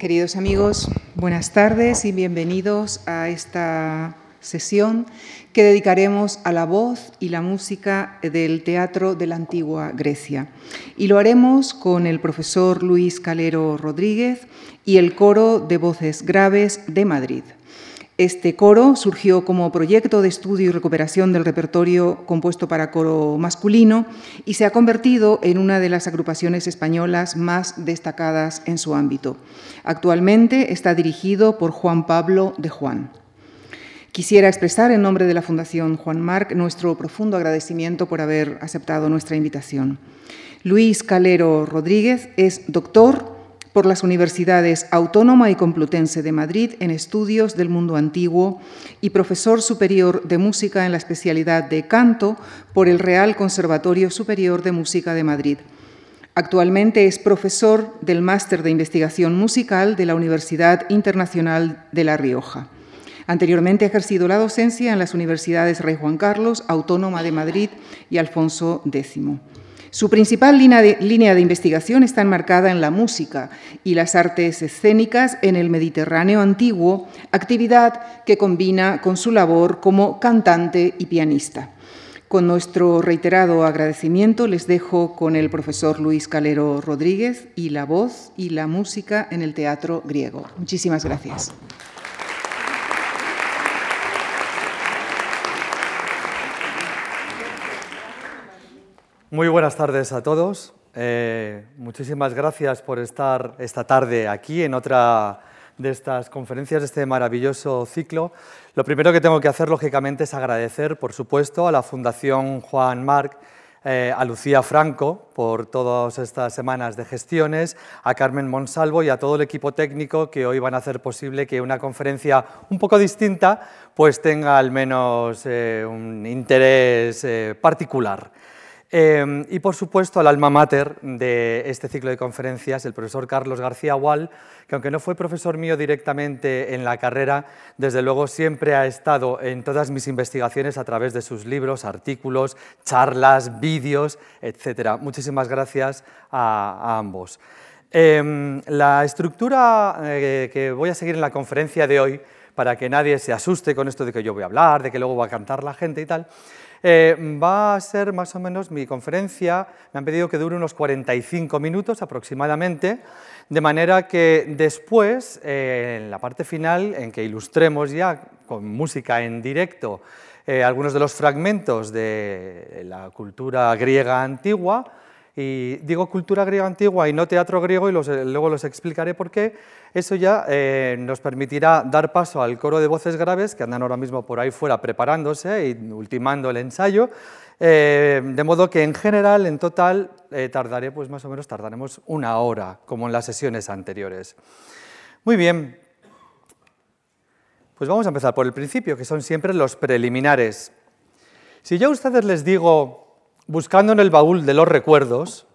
Queridos amigos, buenas tardes y bienvenidos a esta sesión que dedicaremos a la voz y la música del teatro de la antigua Grecia. Y lo haremos con el profesor Luis Calero Rodríguez y el coro de voces graves de Madrid. Este coro surgió como proyecto de estudio y recuperación del repertorio compuesto para coro masculino y se ha convertido en una de las agrupaciones españolas más destacadas en su ámbito. Actualmente está dirigido por Juan Pablo de Juan. Quisiera expresar en nombre de la Fundación Juan Marc nuestro profundo agradecimiento por haber aceptado nuestra invitación. Luis Calero Rodríguez es doctor por las universidades Autónoma y Complutense de Madrid en estudios del mundo antiguo y profesor superior de música en la especialidad de canto por el Real Conservatorio Superior de Música de Madrid. Actualmente es profesor del Máster de Investigación Musical de la Universidad Internacional de La Rioja. Anteriormente ha ejercido la docencia en las universidades Rey Juan Carlos, Autónoma de Madrid y Alfonso X. Su principal línea de, investigación está enmarcada en la música y las artes escénicas en el Mediterráneo antiguo, actividad que combina con su labor como cantante y pianista. Con nuestro reiterado agradecimiento les dejo con el profesor Luis Calero Rodríguez y la voz y la música en el teatro griego. Muchísimas gracias. Muy buenas tardes a todos. Eh, muchísimas gracias por estar esta tarde aquí en otra de estas conferencias de este maravilloso ciclo. Lo primero que tengo que hacer, lógicamente, es agradecer, por supuesto, a la Fundación Juan Marc, eh, a Lucía Franco por todas estas semanas de gestiones, a Carmen Monsalvo y a todo el equipo técnico que hoy van a hacer posible que una conferencia un poco distinta pues tenga al menos eh, un interés particular. Em, y por supuesto al alma mater de este ciclo de conferencias, el profesor Carlos García Wall, que aunque no fue profesor mío directamente en la carrera, desde luego siempre ha estado en todas mis investigaciones a través de sus libros, artículos, charlas, vídeos, etc. Muchísimas gracias a, ambos. Em, la estructura eh, que voy a seguir en la conferencia de hoy, para que nadie se asuste con esto de que yo voy a hablar, de que luego va a cantar la gente y tal, eh, va a ser más o menos mi conferencia, me han pedido que dure unos 45 minutos aproximadamente, de manera que después, eh, en la parte final, en que ilustremos ya con música en directo eh, algunos de los fragmentos de la cultura griega antigua, y digo cultura griega antigua y no teatro griego y luego los explicaré por qué. Eso ya eh, nos permitirá dar paso al coro de voces graves que andan ahora mismo por ahí fuera preparándose y ultimando el ensayo. Eh, de modo que en general, en total, eh, tardaré, pues más o menos tardaremos una hora, como en las sesiones anteriores. Muy bien, pues vamos a empezar por el principio, que son siempre los preliminares. Si yo a ustedes les digo buscando en el baúl de los recuerdos,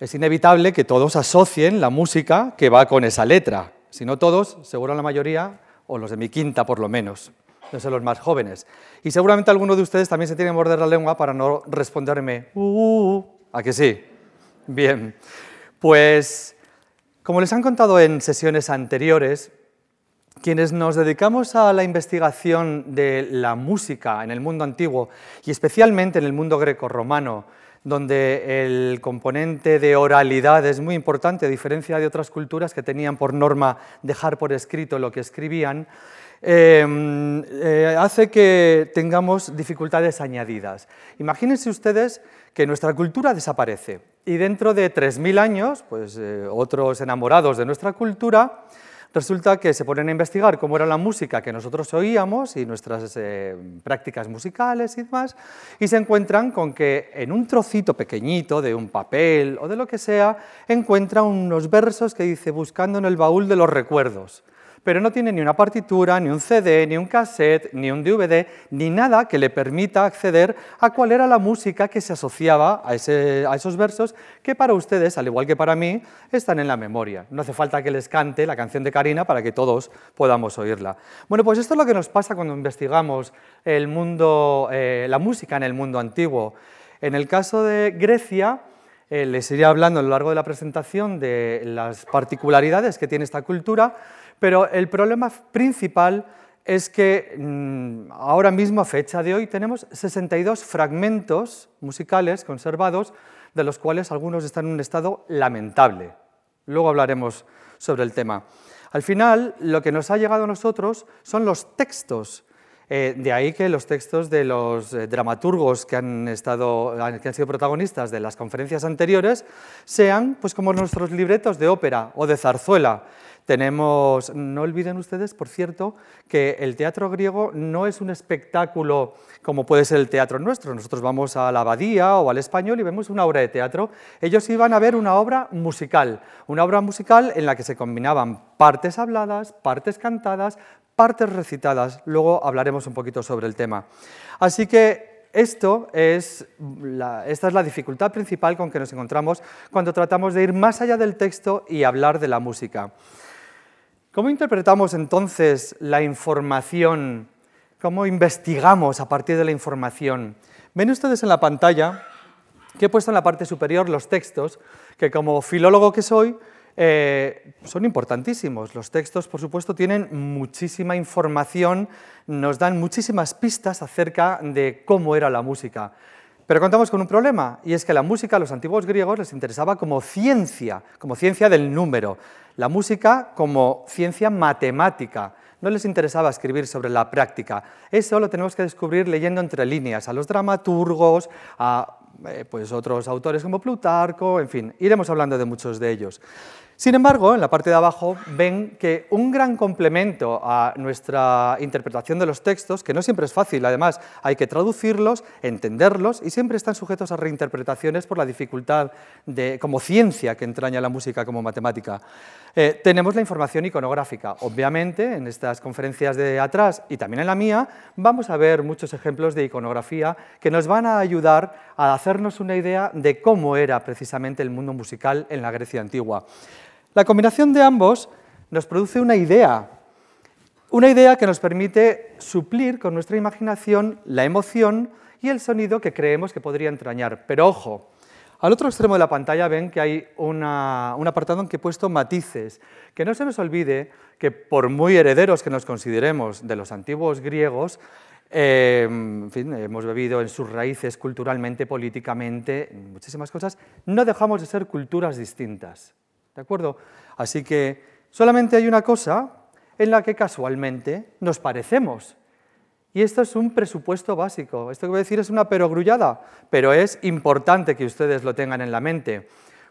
es inevitable que todos asocien la música que va con esa letra. Si no todos, seguro la mayoría, o los de mi quinta por lo menos, no sé, los más jóvenes. Y seguramente alguno de ustedes también se tiene que morder la lengua para no responderme, uh, uh, uh". ¿a que sí? Bien, pues como les han contado en sesiones anteriores, quienes nos dedicamos a la investigación de la música en el mundo antiguo y especialmente en el mundo greco-romano, donde el componente de oralidad es muy importante, a diferencia de otras culturas que tenían por norma dejar por escrito lo que escribían, em, eh, hace que tengamos dificultades añadidas. Imagínense ustedes que nuestra cultura desaparece y dentro de 3.000 años, pues eh, otros enamorados de nuestra cultura, resulta que se ponen a investigar cómo era la música que nosotros oíamos y nuestras eh, prácticas musicales y demás, y se encuentran con que en un trocito pequeñito de un papel o de lo que sea, encuentra unos versos que dice buscando en el baúl de los recuerdos pero no tiene ni una partitura, ni un CD, ni un cassette, ni un DVD, ni nada que le permita acceder a cuál era la música que se asociaba a, esos versos que para ustedes, al igual que para mí, están en la memoria. No hace falta que les cante la canción de Karina para que todos podamos oírla. Bueno, pues esto es lo que nos pasa cuando investigamos el mundo, eh, la música en el mundo antiguo. En el caso de Grecia, eh, les iré hablando a lo largo de la presentación de las particularidades que tiene esta cultura, pero el problema principal es que mm, ahora mismo, a fecha de hoy, tenemos 62 fragmentos musicales conservados, de los cuales algunos están en un estado lamentable. Luego hablaremos sobre el tema. Al final, lo que nos ha llegado a nosotros son los textos. Eh, de ahí que los textos de los eh, dramaturgos que han, estado, que han sido protagonistas de las conferencias anteriores sean pues, como nuestros libretos de ópera o de zarzuela. Tenemos, no olviden ustedes, por cierto, que el teatro griego no es un espectáculo como puede ser el teatro nuestro. Nosotros vamos a la abadía o al español y vemos una obra de teatro. Ellos iban a ver una obra musical, una obra musical en la que se combinaban partes habladas, partes cantadas, partes recitadas. Luego hablaremos un poquito sobre el tema. Así que esto es esta es la dificultad principal con que nos encontramos cuando tratamos de ir más allá del texto y hablar de la música. ¿Cómo interpretamos entonces la información? ¿Cómo investigamos a partir de la información? Ven ustedes en la pantalla que he puesto en la parte superior los textos, que como filólogo que soy, eh, son importantísimos. Los textos, por supuesto, tienen muchísima información, nos dan muchísimas pistas acerca de cómo era la música. Pero contamos con un problema, y es que la música a los antiguos griegos les interesaba como ciencia, como ciencia del número la música como ciencia matemática. No les interesaba escribir sobre la práctica. Eso lo tenemos que descubrir leyendo entre líneas a los dramaturgos, a eh, pues otros autores como Plutarco, en fin, iremos hablando de muchos de ellos. Sin embargo, en la parte de abajo ven que un gran complemento a nuestra interpretación de los textos, que no siempre es fácil, además hay que traducirlos, entenderlos y siempre están sujetos a reinterpretaciones por la dificultad de, como ciencia que entraña la música como matemática. Eh, tenemos la información iconográfica. Obviamente, en estas conferencias de atrás y también en la mía, vamos a ver muchos ejemplos de iconografía que nos van a ayudar a hacernos una idea de cómo era precisamente el mundo musical en la Grecia antigua. La combinación de ambos nos produce una idea, una idea que nos permite suplir con nuestra imaginación la emoción y el sonido que creemos que podría entrañar. Pero ojo, al otro extremo de la pantalla ven que hay un apartado en que he puesto matices. Que no se nos olvide que por muy herederos que nos consideremos de los antiguos griegos, eh, en fin, hemos bebido en sus raíces culturalmente, políticamente, muchísimas cosas, no dejamos de ser culturas distintas. ¿De acuerdo? Así que solamente hay una cosa en la que casualmente nos parecemos. Y esto es un presupuesto básico. Esto que voy a decir es una perogrullada, pero es importante que ustedes lo tengan en la mente.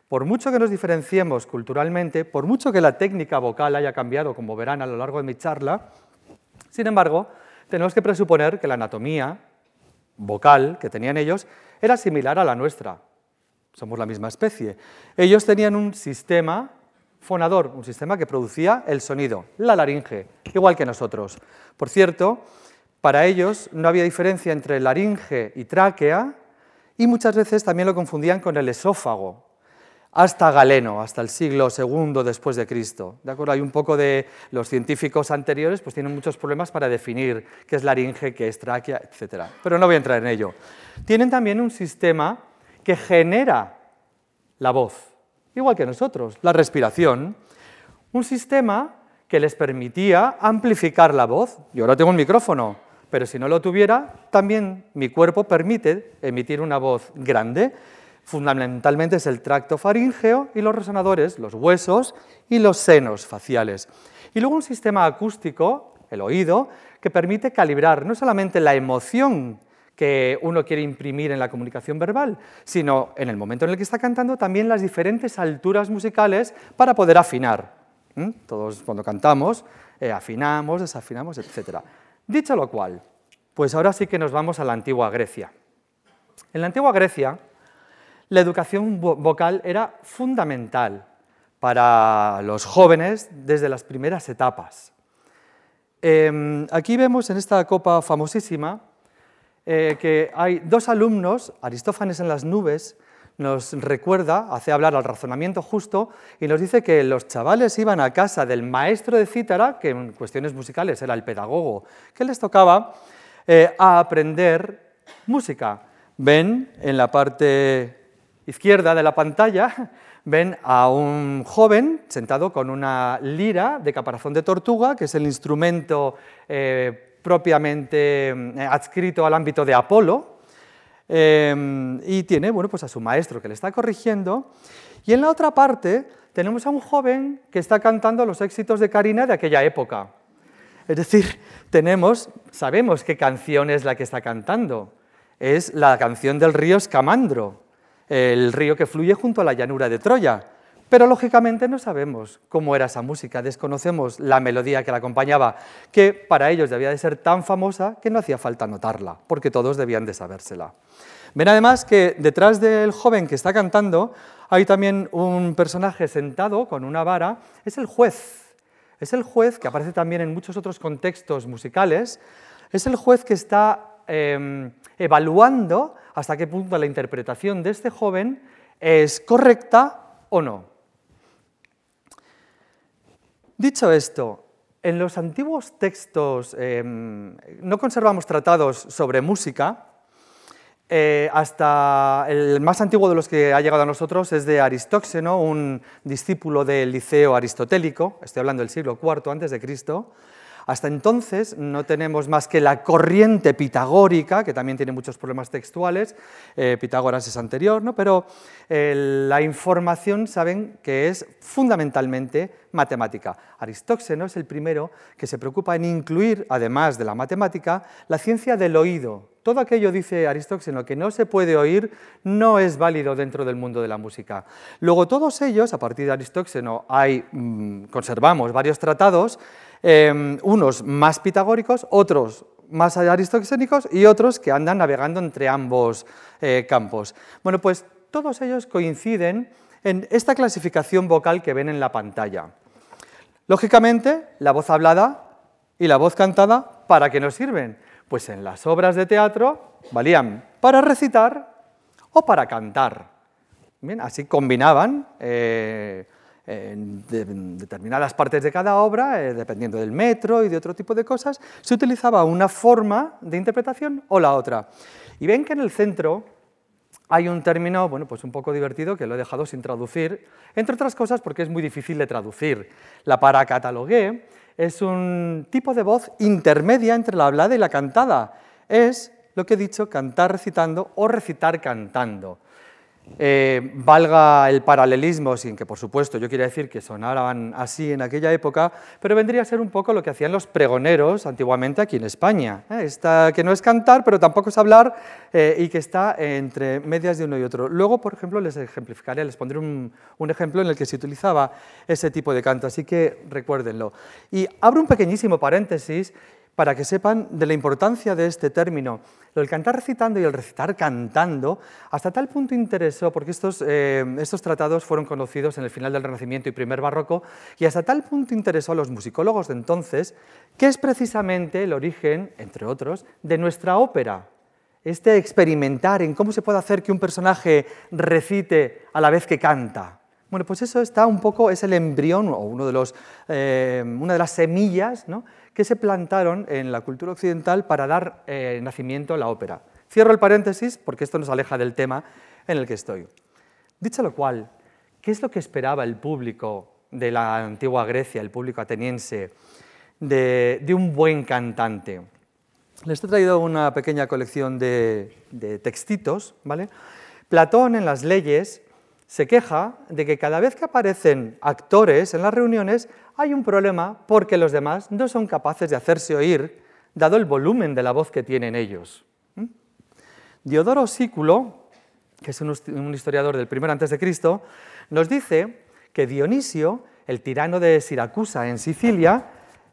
Por mucho que nos diferenciemos culturalmente, por mucho que la técnica vocal haya cambiado, como verán a lo largo de mi charla, sin embargo, tenemos que presuponer que la anatomía vocal que tenían ellos era similar a la nuestra somos la misma especie. Ellos tenían un sistema fonador, un sistema que producía el sonido, la laringe, igual que nosotros. Por cierto, para ellos no había diferencia entre laringe y tráquea y muchas veces también lo confundían con el esófago, hasta Galeno, hasta el siglo II después de Cristo. ¿De acuerdo? Hay un poco de los científicos anteriores, pues tienen muchos problemas para definir qué es laringe, qué es tráquea, etc. Pero no voy a entrar en ello. Tienen también un sistema que genera la voz, igual que nosotros, la respiración, un sistema que les permitía amplificar la voz. Yo ahora tengo un micrófono, pero si no lo tuviera, también mi cuerpo permite emitir una voz grande. Fundamentalmente es el tracto faríngeo y los resonadores, los huesos y los senos faciales. Y luego un sistema acústico, el oído, que permite calibrar no solamente la emoción que uno quiere imprimir en la comunicación verbal, sino en el momento en el que está cantando también las diferentes alturas musicales para poder afinar. Todos cuando cantamos eh, afinamos, desafinamos, etc. Dicho lo cual, pues ahora sí que nos vamos a la antigua Grecia. En la antigua Grecia, la educación vocal era fundamental para los jóvenes desde las primeras etapas. Em, aquí vemos en esta copa famosísima eh, que hay dos alumnos, Aristófanes en las nubes, nos recuerda, hace hablar al razonamiento justo y nos dice que los chavales iban a casa del maestro de cítara, que en cuestiones musicales era el pedagogo, que les tocaba eh, a aprender música. Ven en la parte izquierda de la pantalla ven a un joven sentado con una lira de caparazón de tortuga, que es el instrumento eh, propiamente eh, adscrito al ámbito de Apolo, eh, y tiene bueno, pues a su maestro que le está corrigiendo. Y en la otra parte tenemos a un joven que está cantando los éxitos de Karina de aquella época. Es decir, tenemos, sabemos qué canción es la que está cantando. Es la canción del río Escamandro, el río que fluye junto a la llanura de Troya. Pero lógicamente no sabemos cómo era esa música, desconocemos la melodía que la acompañaba, que para ellos debía de ser tan famosa que no hacía falta notarla, porque todos debían de sabérsela. Ven además que detrás del joven que está cantando hay también un personaje sentado con una vara, es el juez. Es el juez que aparece también en muchos otros contextos musicales, es el juez que está em, evaluando hasta qué punto la interpretación de este joven es correcta o no. Dicho esto, en los antiguos textos em, no conservamos tratados sobre música, eh, hasta el más antiguo de los que ha llegado a nosotros es de Aristóxeno, un discípulo del liceo aristotélico, estoy hablando del siglo IV antes de Cristo. Hasta entonces no tenemos más que la corriente pitagórica, que también tiene muchos problemas textuales, eh, Pitágoras es anterior, ¿no? pero eh, la información saben que es fundamentalmente matemática. Aristóxeno es el primero que se preocupa en incluir, además de la matemática, la ciencia del oído, todo aquello, dice Aristóxeno, que no se puede oír, no es válido dentro del mundo de la música. Luego, todos ellos, a partir de Aristóxeno, hay, mm, conservamos varios tratados, em, unos más pitagóricos, otros más aristoxénicos y otros que andan navegando entre ambos eh, campos. Bueno, pues todos ellos coinciden en esta clasificación vocal que ven en la pantalla. Lógicamente, la voz hablada y la voz cantada, ¿para qué nos sirven? Pues en las obras de teatro valían para recitar o para cantar. Bien, así combinaban eh, en determinadas partes de cada obra, eh, dependiendo del metro y de otro tipo de cosas, se utilizaba una forma de interpretación o la otra. Y ven que en el centro hay un término, bueno, pues un poco divertido que lo he dejado sin traducir, entre otras cosas porque es muy difícil de traducir. La paracatalogué es un tipo de voz intermedia entre la hablada y la cantada. Es lo que he dicho, cantar recitando o recitar cantando. Eh, valga el paralelismo, sin que por supuesto yo quiera decir que sonaran así en aquella época, pero vendría a ser un poco lo que hacían los pregoneros antiguamente aquí en España. ¿eh? Esta, que no es cantar, pero tampoco es hablar eh, y que está entre medias de uno y otro. Luego, por ejemplo, les ejemplificaré, les pondré un, un ejemplo en el que se utilizaba ese tipo de canto, así que recuérdenlo. Y abro un pequeñísimo paréntesis para que sepan de la importancia de este término. Lo del cantar recitando y el recitar cantando, hasta tal punto interesó, porque estos, eh, estos tratados fueron conocidos en el final del Renacimiento y primer barroco, y hasta tal punto interesó a los musicólogos de entonces, que es precisamente el origen, entre otros, de nuestra ópera. Este experimentar en cómo se puede hacer que un personaje recite a la vez que canta. Bueno, pues eso está un poco, es el embrión o uno de los, eh, una de las semillas ¿no? Que se plantaron en la cultura occidental para dar eh, nacimiento a la ópera. Cierro el paréntesis porque esto nos aleja del tema en el que estoy. Dicho lo cual, ¿qué es lo que esperaba el público de la antigua Grecia, el público ateniense, de, un buen cantante? Les he traído una pequeña colección de, de textitos. ¿vale? Platón en las leyes se queja de que cada vez que aparecen actores en las reuniones hay un problema porque los demás no son capaces de hacerse oír, dado el volumen de la voz que tienen ellos. ¿Mm? Diodoro Sículo, que es un historiador del primero antes de Cristo, nos dice que Dionisio, el tirano de Siracusa en Sicilia,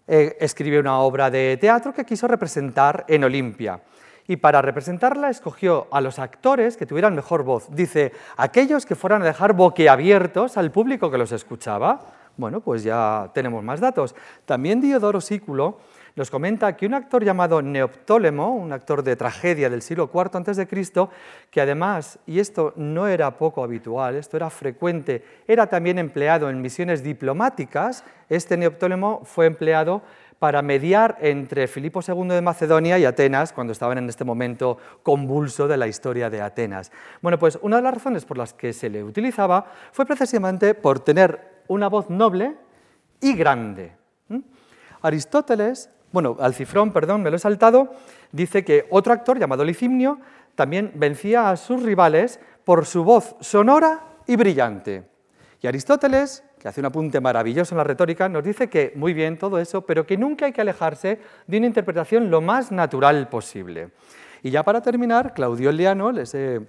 eh, escribió una obra de teatro que quiso representar en Olimpia y para representarla escogió a los actores que tuvieran mejor voz. Dice, aquellos que fueran a dejar boquiabiertos al público que los escuchaba. Bueno, pues ya tenemos más datos. También Diodoro Sículo nos comenta que un actor llamado Neoptólemo, un actor de tragedia del siglo IV a.C., que además, y esto no era poco habitual, esto era frecuente, era también empleado en misiones diplomáticas, este Neoptólemo fue empleado para mediar entre Filipo II de Macedonia y Atenas cuando estaban en este momento convulso de la historia de Atenas. Bueno, pues una de las razones por las que se le utilizaba fue precisamente por tener una voz noble y grande. Aristóteles, bueno, Alcifrón, perdón, me lo he saltado, dice que otro actor llamado Licimnio también vencía a sus rivales por su voz sonora y brillante. Y Aristóteles hace un apunte maravilloso en la retórica, nos dice que muy bien todo eso, pero que nunca hay que alejarse de una interpretación lo más natural posible. Y ya para terminar, Claudio Eliano, les he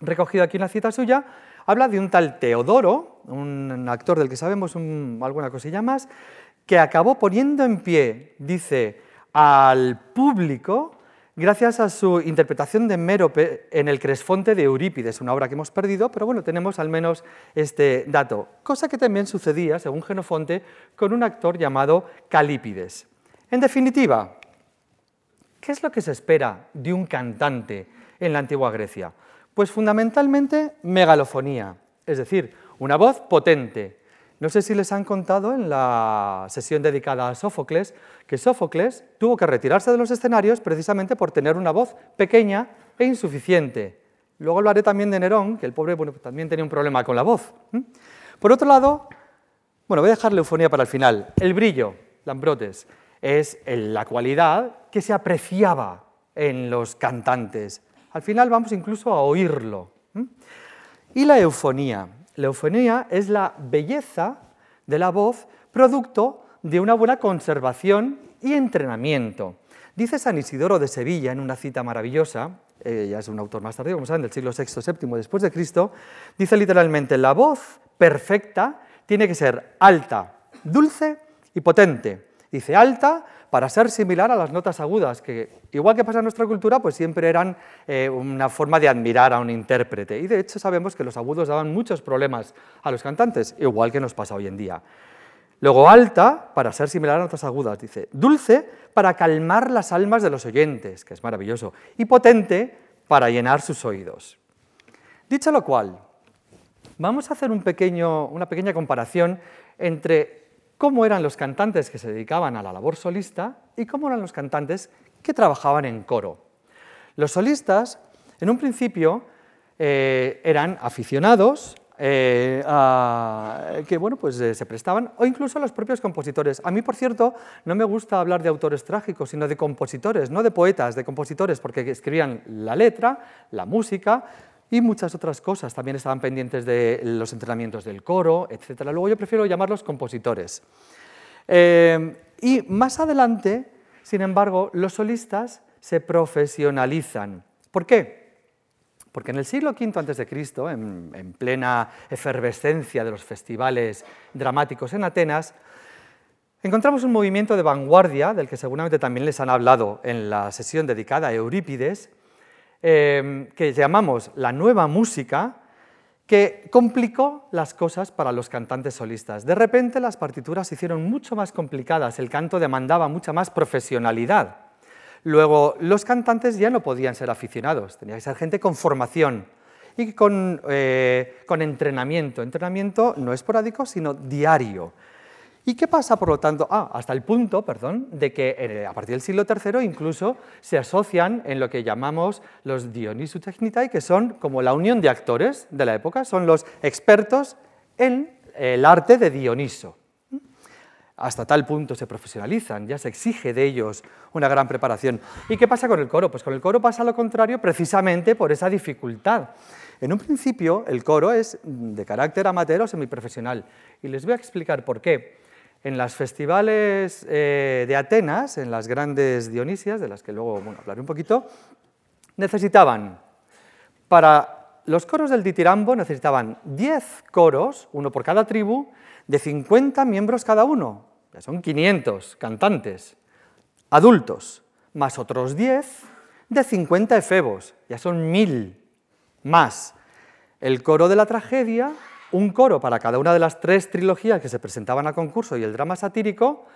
recogido aquí una cita suya, habla de un tal Teodoro, un actor del que sabemos alguna cosilla más, que acabó poniendo en pie, dice, al público gracias a su interpretación de Mérope en el Cresfonte de Eurípides, una obra que hemos perdido, pero bueno, tenemos al menos este dato, cosa que también sucedía, según Genofonte, con un actor llamado Calípides. En definitiva, ¿qué es lo que se espera de un cantante en la antigua Grecia? Pues fundamentalmente megalofonía, es decir, una voz potente, no sé si les han contado en la sesión dedicada a Sófocles que Sófocles tuvo que retirarse de los escenarios precisamente por tener una voz pequeña e insuficiente. Luego hablaré también de Nerón, que el pobre bueno, también tenía un problema con la voz. Por otro lado, bueno, voy a dejar la eufonía para el final. El brillo, Lambrotes, es la cualidad que se apreciaba en los cantantes. Al final vamos incluso a oírlo. Y la eufonía. La eufonía es la belleza de la voz producto de una buena conservación y entrenamiento. Dice San Isidoro de Sevilla en una cita maravillosa, eh, ya es un autor más tardío, como saben, del siglo VI, VII después de Cristo, dice literalmente, la voz perfecta tiene que ser alta, dulce y potente. Dice alta para ser similar a las notas agudas, que igual que pasa en nuestra cultura, pues siempre eran eh, una forma de admirar a un intérprete. Y de hecho sabemos que los agudos daban muchos problemas a los cantantes, igual que nos pasa hoy en día. Luego alta para ser similar a notas agudas, dice. Dulce para calmar las almas de los oyentes, que es maravilloso. Y potente para llenar sus oídos. Dicho lo cual, vamos a hacer una pequeña comparación entre cómo eran los cantantes que se dedicaban a la labor solista y cómo eran los cantantes que trabajaban en coro. Los solistas, en un principio, eh, eran aficionados eh, que bueno, pues, eh, se prestaban, o incluso los propios compositores. A mí, por cierto, no me gusta hablar de autores trágicos, sino de compositores, no de poetas, de compositores, porque escribían la letra, la música, y muchas otras cosas. También estaban pendientes de los entrenamientos del coro, etc. Luego yo prefiero llamarlos compositores. Eh, y más adelante, sin embargo, los solistas se profesionalizan. ¿Por qué? Porque en el siglo V a.C., en, en plena efervescencia de los festivales dramáticos en Atenas, encontramos un movimiento de vanguardia, del que seguramente también les han hablado en la sesión dedicada a Eurípides, Em, que llamamos la nueva música, que complicó las cosas para los cantantes solistas. De repente las partituras se hicieron mucho más complicadas, el canto demandaba mucha más profesionalidad. Luego, los cantantes ya no podían ser aficionados, tenía que ser gente con formación y con, eh, con entrenamiento. Entrenamiento no esporádico, sino diario. ¿Y qué pasa, por lo tanto? Ah, hasta el punto, perdón, de que eh, a partir del siglo III incluso se asocian en lo que llamamos los Dionysus Technitae, que son como la unión de actores de la época, son los expertos en el arte de Dioniso. Hasta tal punto se profesionalizan, ya se exige de ellos una gran preparación. ¿Y qué pasa con el coro? Pues con el coro pasa lo contrario precisamente por esa dificultad. En un principio el coro es de carácter amateur o semiprofesional y les voy a explicar por qué. En los festivales eh, de Atenas, en las grandes Dionisias, de las que luego hablaré un poquito, necesitaban, para los coros del ditirambo, necesitaban 10 coros, uno por cada tribu, de 50 miembros cada uno, ya son 500 cantantes, adultos, más otros 10 de 50 efebos, ya son 1000 más. El coro de la tragedia un coro para cada una de las tres trilogías que se presentaban a concurso y el drama satírico,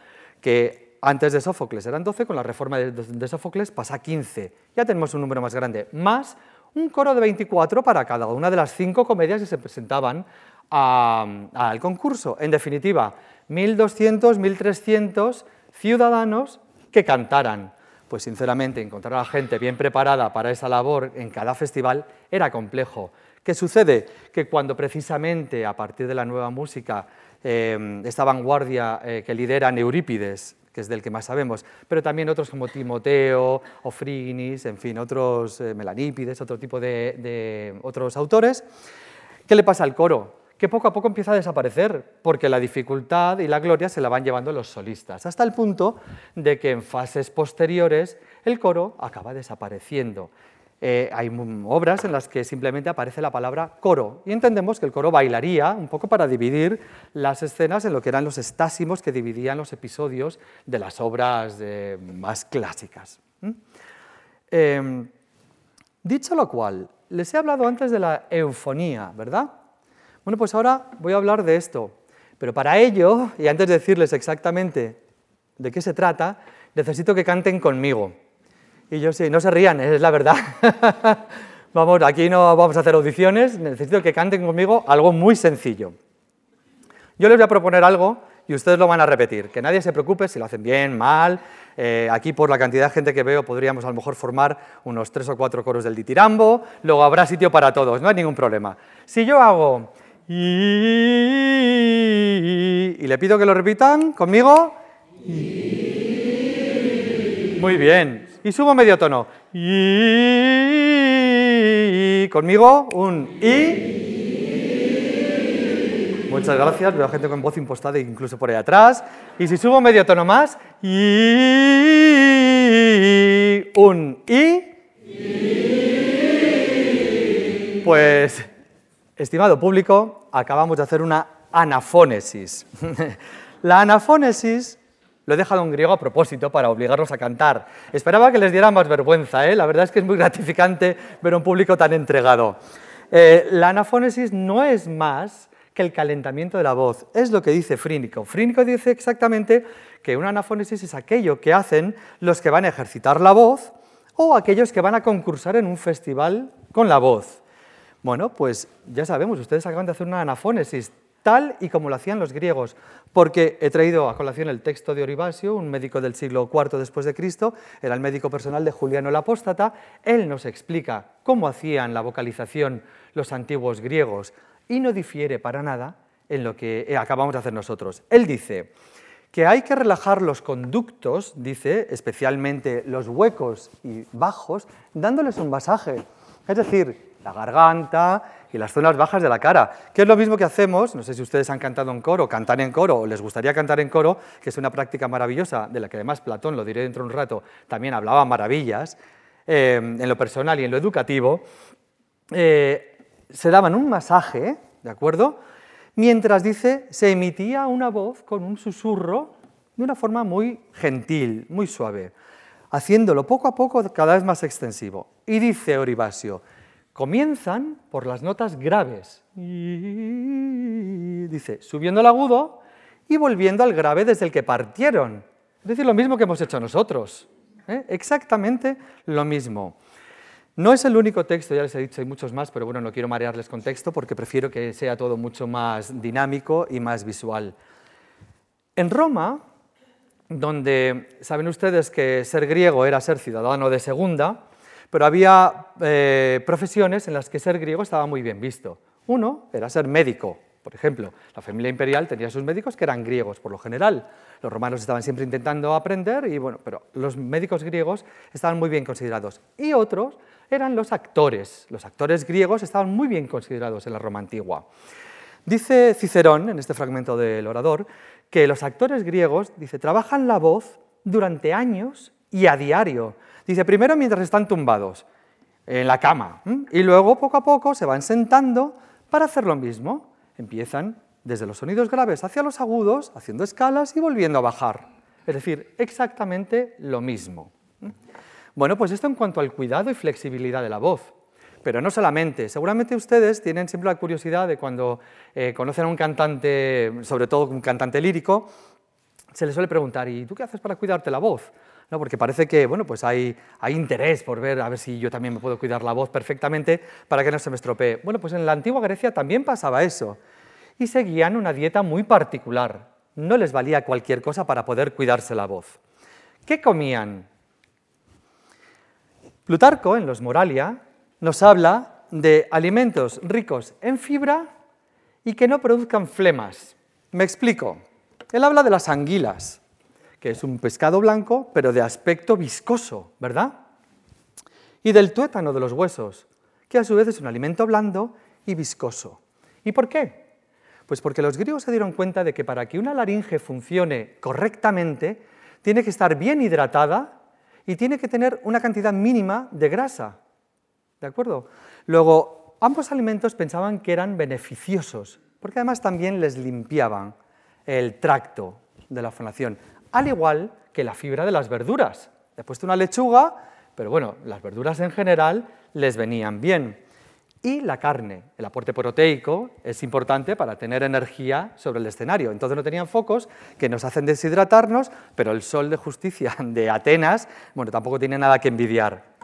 que antes de Sófocles eran 12, con la reforma de, Sófocles pasa a 15. Ya tenemos un número más grande, más un coro de 24 para cada una de las cinco comedias que se presentaban al concurso. En definitiva, 1.200, 1.300 ciudadanos que cantaran. Pues sinceramente encontrar a gente bien preparada para esa labor en cada festival era complejo. ¿Qué sucede? Que cuando precisamente a partir de la nueva música, eh, esta vanguardia eh, que lidera Eurípides, que es del que más sabemos, pero también otros como Timoteo, Ofrinis, en fin, otros eh, Melanípides, otro tipo de, de otros autores, ¿qué le pasa al coro? que poco a poco empieza a desaparecer, porque la dificultad y la gloria se la van llevando los solistas, hasta el punto de que en fases posteriores el coro acaba desapareciendo. Eh, hay obras en las que simplemente aparece la palabra coro y entendemos que el coro bailaría un poco para dividir las escenas en lo que eran los estásimos que dividían los episodios de las obras más clásicas. Em, dicho lo cual, les he hablado antes de la eufonía, ¿verdad? Bueno, pues ahora voy a hablar de esto, pero para ello, y antes de decirles exactamente de qué se trata, necesito que canten conmigo. Y yo sí, no se rían, es la verdad. vamos, aquí no vamos a hacer audiciones, necesito que canten conmigo algo muy sencillo. Yo les voy a proponer algo y ustedes lo van a repetir. Que nadie se preocupe si lo hacen bien, mal. Eh, aquí, por la cantidad de gente que veo, podríamos a lo mejor formar unos tres o cuatro coros del ditirambo. Luego habrá sitio para todos, no hay ningún problema. Si yo hago y, le pido que lo repitan conmigo. Muy bien. Y subo medio tono. Y conmigo un y. Muchas gracias. Veo gente con voz impostada incluso por ahí atrás. Y si subo medio tono más. Y un y. Pues Estimado público, acabamos de hacer una anafónesis. la anafónesis lo he dejado en griego a propósito para obligarlos a cantar. Esperaba que les diera más vergüenza, ¿eh? la verdad es que es muy gratificante ver a un público tan entregado. Eh, la anafónesis no es más que el calentamiento de la voz, es lo que dice Frínico. Frínico dice exactamente que una anafónesis es aquello que hacen los que van a ejercitar la voz o aquellos que van a concursar en un festival con la voz. Bueno, pues ya sabemos, ustedes acaban de hacer una anafónesis, tal y como lo hacían los griegos, porque he traído a colación el texto de Oribasio, un médico del siglo IV después de Cristo, era el médico personal de Juliano el Apóstata, él nos explica cómo hacían la vocalización los antiguos griegos y no difiere para nada en lo que acabamos de hacer nosotros. Él dice que hay que relajar los conductos, dice, especialmente los huecos y bajos, dándoles un masaje. Es decir, la garganta y las zonas bajas de la cara, que es lo mismo que hacemos, no sé si ustedes han cantado en coro, cantan en coro o les gustaría cantar en coro, que es una práctica maravillosa, de la que además Platón, lo diré dentro de un rato, también hablaba maravillas, eh, en lo personal y en lo educativo, eh, se daban un masaje, ¿de acuerdo? Mientras, dice, se emitía una voz con un susurro de una forma muy gentil, muy suave, haciéndolo poco a poco cada vez más extensivo. Y dice Oribasio, comienzan por las notas graves. dice, subiendo el agudo y volviendo al grave desde el que partieron. Es decir, lo mismo que hemos hecho nosotros. ¿eh? Exactamente lo mismo. No es el único texto, ya les he dicho, hay muchos más, pero bueno, no quiero marearles con texto porque prefiero que sea todo mucho más dinámico y más visual. En Roma, donde saben ustedes que ser griego era ser ciudadano de segunda, pero había eh, profesiones en las que ser griego estaba muy bien visto. Uno era ser médico, por ejemplo. La familia imperial tenía sus médicos que eran griegos, por lo general. Los romanos estaban siempre intentando aprender, y bueno, pero los médicos griegos estaban muy bien considerados. Y otros eran los actores. Los actores griegos estaban muy bien considerados en la Roma antigua. Dice Cicerón, en este fragmento del orador, que los actores griegos, dice, trabajan la voz durante años y a diario, Dice, primero mientras están tumbados en la cama y luego poco a poco se van sentando para hacer lo mismo. Empiezan desde los sonidos graves hacia los agudos, haciendo escalas y volviendo a bajar. Es decir, exactamente lo mismo. Bueno, pues esto en cuanto al cuidado y flexibilidad de la voz. Pero no solamente, seguramente ustedes tienen siempre la curiosidad de cuando eh, conocen a un cantante, sobre todo un cantante lírico, se les suele preguntar, ¿y tú qué haces para cuidarte la voz? Porque parece que bueno, pues hay, hay interés por ver a ver si yo también me puedo cuidar la voz perfectamente para que no se me estropee. Bueno, pues en la antigua Grecia también pasaba eso y seguían una dieta muy particular. no les valía cualquier cosa para poder cuidarse la voz. ¿Qué comían? Plutarco, en los Moralia, nos habla de alimentos ricos en fibra y que no produzcan flemas. Me explico. Él habla de las anguilas, que es un pescado blanco, pero de aspecto viscoso, ¿verdad? Y del tuétano de los huesos, que a su vez es un alimento blando y viscoso. ¿Y por qué? Pues porque los griegos se dieron cuenta de que para que una laringe funcione correctamente, tiene que estar bien hidratada y tiene que tener una cantidad mínima de grasa. ¿De acuerdo? Luego, ambos alimentos pensaban que eran beneficiosos, porque además también les limpiaban el tracto de la fonación, al igual que la fibra de las verduras. He puesto una lechuga, pero bueno, las verduras en general les venían bien. Y la carne, el aporte proteico, es importante para tener energía sobre el escenario. Entonces no tenían focos que nos hacen deshidratarnos, pero el sol de justicia de Atenas, bueno, tampoco tiene nada que envidiar.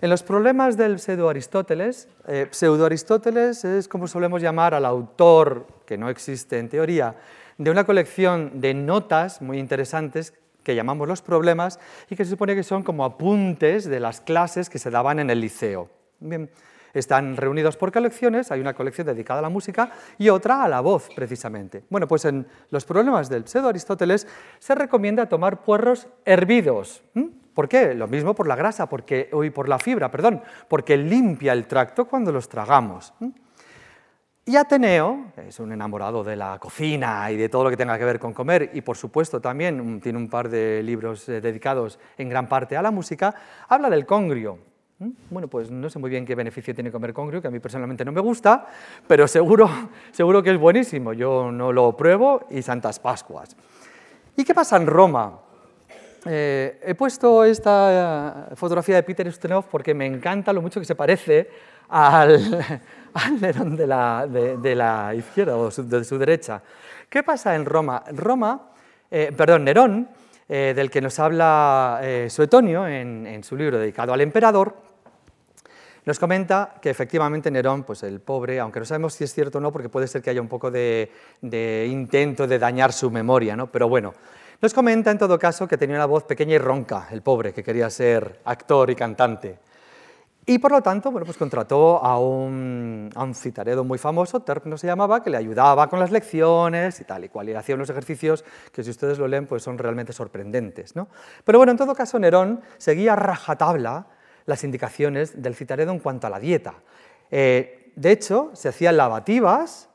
En los problemas del pseudo-Aristóteles, eh, pseudo-Aristóteles es como solemos llamar al autor, que no existe en teoría, de una colección de notas muy interesantes que llamamos los problemas y que se supone que son como apuntes de las clases que se daban en el liceo. Bien, están reunidos por colecciones, hay una colección dedicada a la música y otra a la voz, precisamente. Bueno, pues en los problemas del pseudo Aristóteles se recomienda tomar puerros hervidos. ¿Por qué? Lo mismo por la grasa, porque, y por la fibra, perdón, porque limpia el tracto cuando los tragamos. Y Ateneo es un enamorado de la cocina y de todo lo que tenga que ver con comer y por supuesto también tiene un par de libros eh, dedicados en gran parte a la música, habla del congrio. ¿Mm? Bueno, pues no sé muy bien qué beneficio tiene comer congrio, que a mí personalmente no me gusta, pero seguro, seguro que es buenísimo. Yo no lo pruebo y Santas Pascuas. ¿Y qué pasa en Roma? Eh, he puesto esta eh, fotografía de Peter Ustinov porque me encanta lo mucho que se parece al, al Nerón de la, de, la, izquierda o de su derecha. ¿Qué pasa en Roma? Roma, eh, perdón, Nerón, eh, del que nos habla eh, Suetonio en, su libro dedicado al emperador, nos comenta que efectivamente Nerón, pues el pobre, aunque no sabemos si es cierto o no, porque puede ser que haya un poco de, de intento de dañar su memoria, ¿no? pero bueno, nos comenta en todo caso que tenía una voz pequeña y ronca, el pobre, que quería ser actor y cantante. Y por lo tanto, bueno, pues contrató a un, a citaredo muy famoso, Terpno se llamaba, que le ayudaba con las lecciones y tal y cual, y hacía unos ejercicios que si ustedes lo leen, pues son realmente sorprendentes. ¿no? Pero bueno, en todo caso, Nerón seguía rajatabla las indicaciones del citaredo en cuanto a la dieta. Eh, de hecho, se hacían lavativas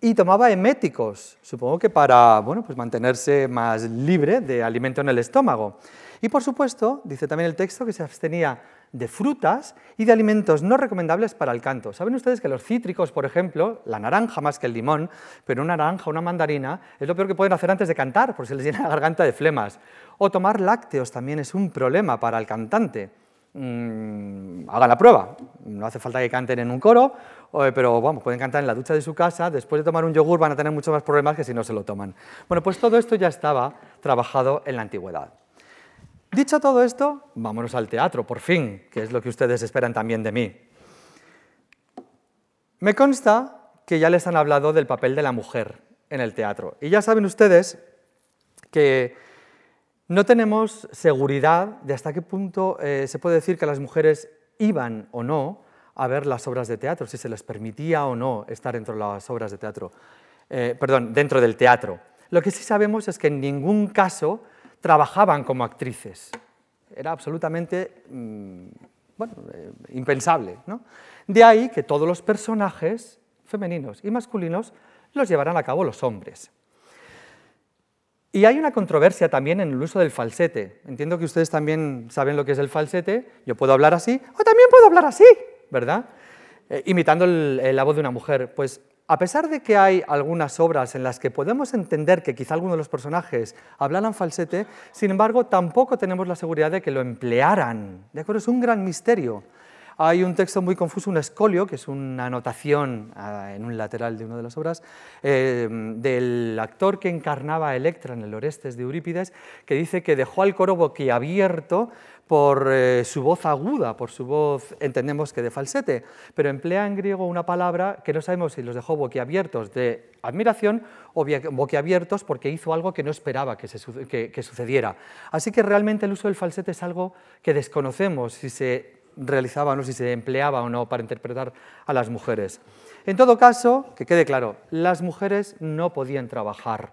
y tomaba eméticos, supongo que para bueno, pues mantenerse más libre de alimento en el estómago. Y por supuesto, dice también el texto, que se abstenía de frutas y de alimentos no recomendables para el canto. Saben ustedes que los cítricos, por ejemplo, la naranja más que el limón, pero una naranja, una mandarina, es lo peor que pueden hacer antes de cantar, porque se les llena la garganta de flemas. O tomar lácteos también es un problema para el cantante. Mm, hagan la prueba, no hace falta que canten en un coro, pero vamos, pueden cantar en la ducha de su casa, después de tomar un yogur van a tener muchos más problemas que si no se lo toman. Bueno, pues todo esto ya estaba trabajado en la antigüedad. Dicho todo esto, vámonos al teatro, por fin, que es lo que ustedes esperan también de mí. Me consta que ya les han hablado del papel de la mujer en el teatro. Y ya saben ustedes que no tenemos seguridad de hasta qué punto eh, se puede decir que las mujeres iban o no a ver las obras de teatro, si se les permitía o no estar dentro de las obras de teatro, eh, perdón, dentro del teatro. Lo que sí sabemos es que en ningún caso trabajaban como actrices. Era absolutamente mm, bueno, eh, impensable. ¿no? De ahí que todos los personajes femeninos y masculinos los llevarán a cabo los hombres. Y hay una controversia también en el uso del falsete. Entiendo que ustedes también saben lo que es el falsete. Yo puedo hablar así, o también puedo hablar así, ¿verdad? Eh, imitando la voz de una mujer. Pues a pesar de que hay algunas obras en las que podemos entender que quizá algunos de los personajes hablaran falsete, sin embargo, tampoco tenemos la seguridad de que lo emplearan. ¿De acuerdo? Es un gran misterio. Hay un texto muy confuso, un escolio, que es una anotación ah, en un lateral de una de las obras, eh, del actor que encarnaba a Electra en el Orestes de Eurípides, que dice que dejó al coro boquiabierto por eh, su voz aguda, por su voz, entendemos que de falsete, pero emplea en griego una palabra que no sabemos si los dejó boquiabiertos de admiración o boquiabiertos porque hizo algo que no esperaba que, que sucediera. Así que realmente el uso del falsete es algo que desconocemos si se realizaba o si se empleaba o no para interpretar a las mujeres. En todo caso, que quede claro, las mujeres no podían trabajar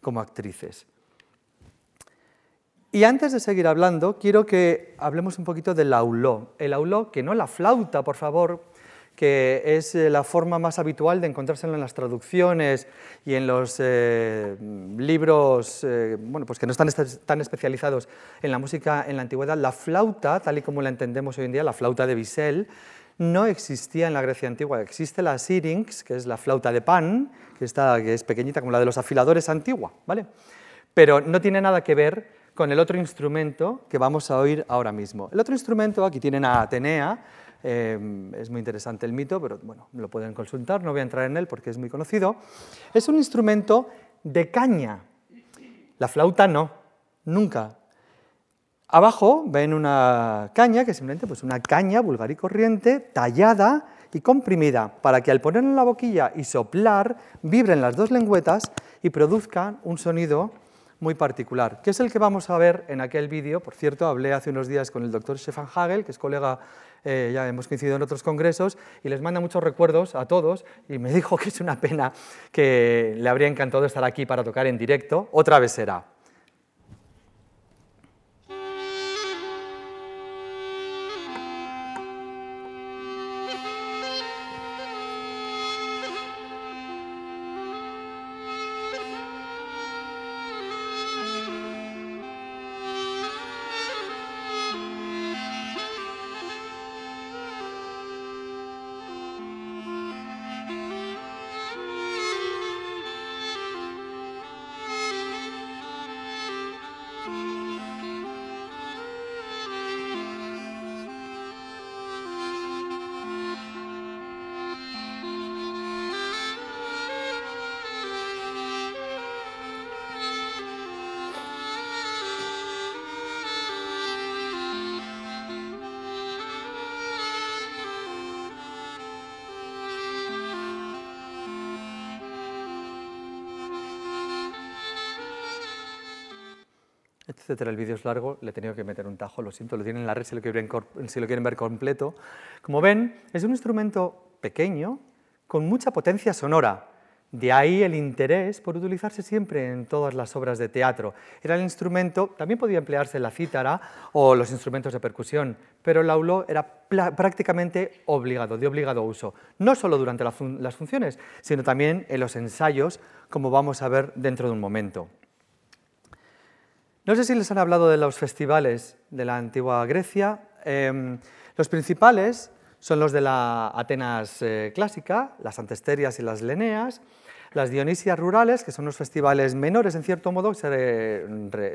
como actrices. Y antes de seguir hablando, quiero que hablemos un poquito del auló. El auló, que no la flauta, por favor, que es eh, la forma más habitual de encontrárselo en las traducciones y en los eh, libros eh, bueno, pues que no están tan especializados en la música en la antigüedad. La flauta, tal y como la entendemos hoy en día, la flauta de bisel, no existía en la Grecia antigua. Existe la syrinx, que es la flauta de pan, que, está, que es pequeñita como la de los afiladores antigua, ¿vale? pero no tiene nada que ver con el otro instrumento que vamos a oír ahora mismo. El otro instrumento, aquí tienen a Atenea, Em, es muy interesante el mito, pero bueno, lo pueden consultar, no voy a entrar en él porque es muy conocido. Es un instrumento de caña. La flauta no, nunca. Abajo ven una caña, que es simplemente pues, una caña vulgar y corriente, tallada y comprimida, para que al ponerla en la boquilla y soplar, vibren las dos lengüetas y produzcan un sonido muy particular, que es el que vamos a ver en aquel vídeo. Por cierto, hablé hace unos días con el doctor Stefan Hagel, que es colega eh, ya hemos coincidido en otros congresos, y les manda muchos recuerdos a todos, y me dijo que es una pena que le habría encantado estar aquí para tocar en directo, otra vez será. Etcétera. El vídeo es largo, le he tenido que meter un tajo, lo siento, lo tienen en la red si lo quieren, si lo quieren ver completo. Como ven, es un instrumento pequeño, con mucha potencia sonora. De ahí el interés por utilizarse siempre en todas las obras de teatro. Era el instrumento, también podía emplearse la cítara o los instrumentos de percusión, pero el auló era prácticamente obligado, de obligado uso, no solo durante las funciones, sino también en los ensayos, como vamos a ver dentro de un momento. No sé si les han hablado de los festivales de la antigua Grecia. Em, los principales son los de la Atenas eh, clásica, las Antesterias y las Leneas, las Dionisias rurales, que son los festivales menores en cierto modo, se,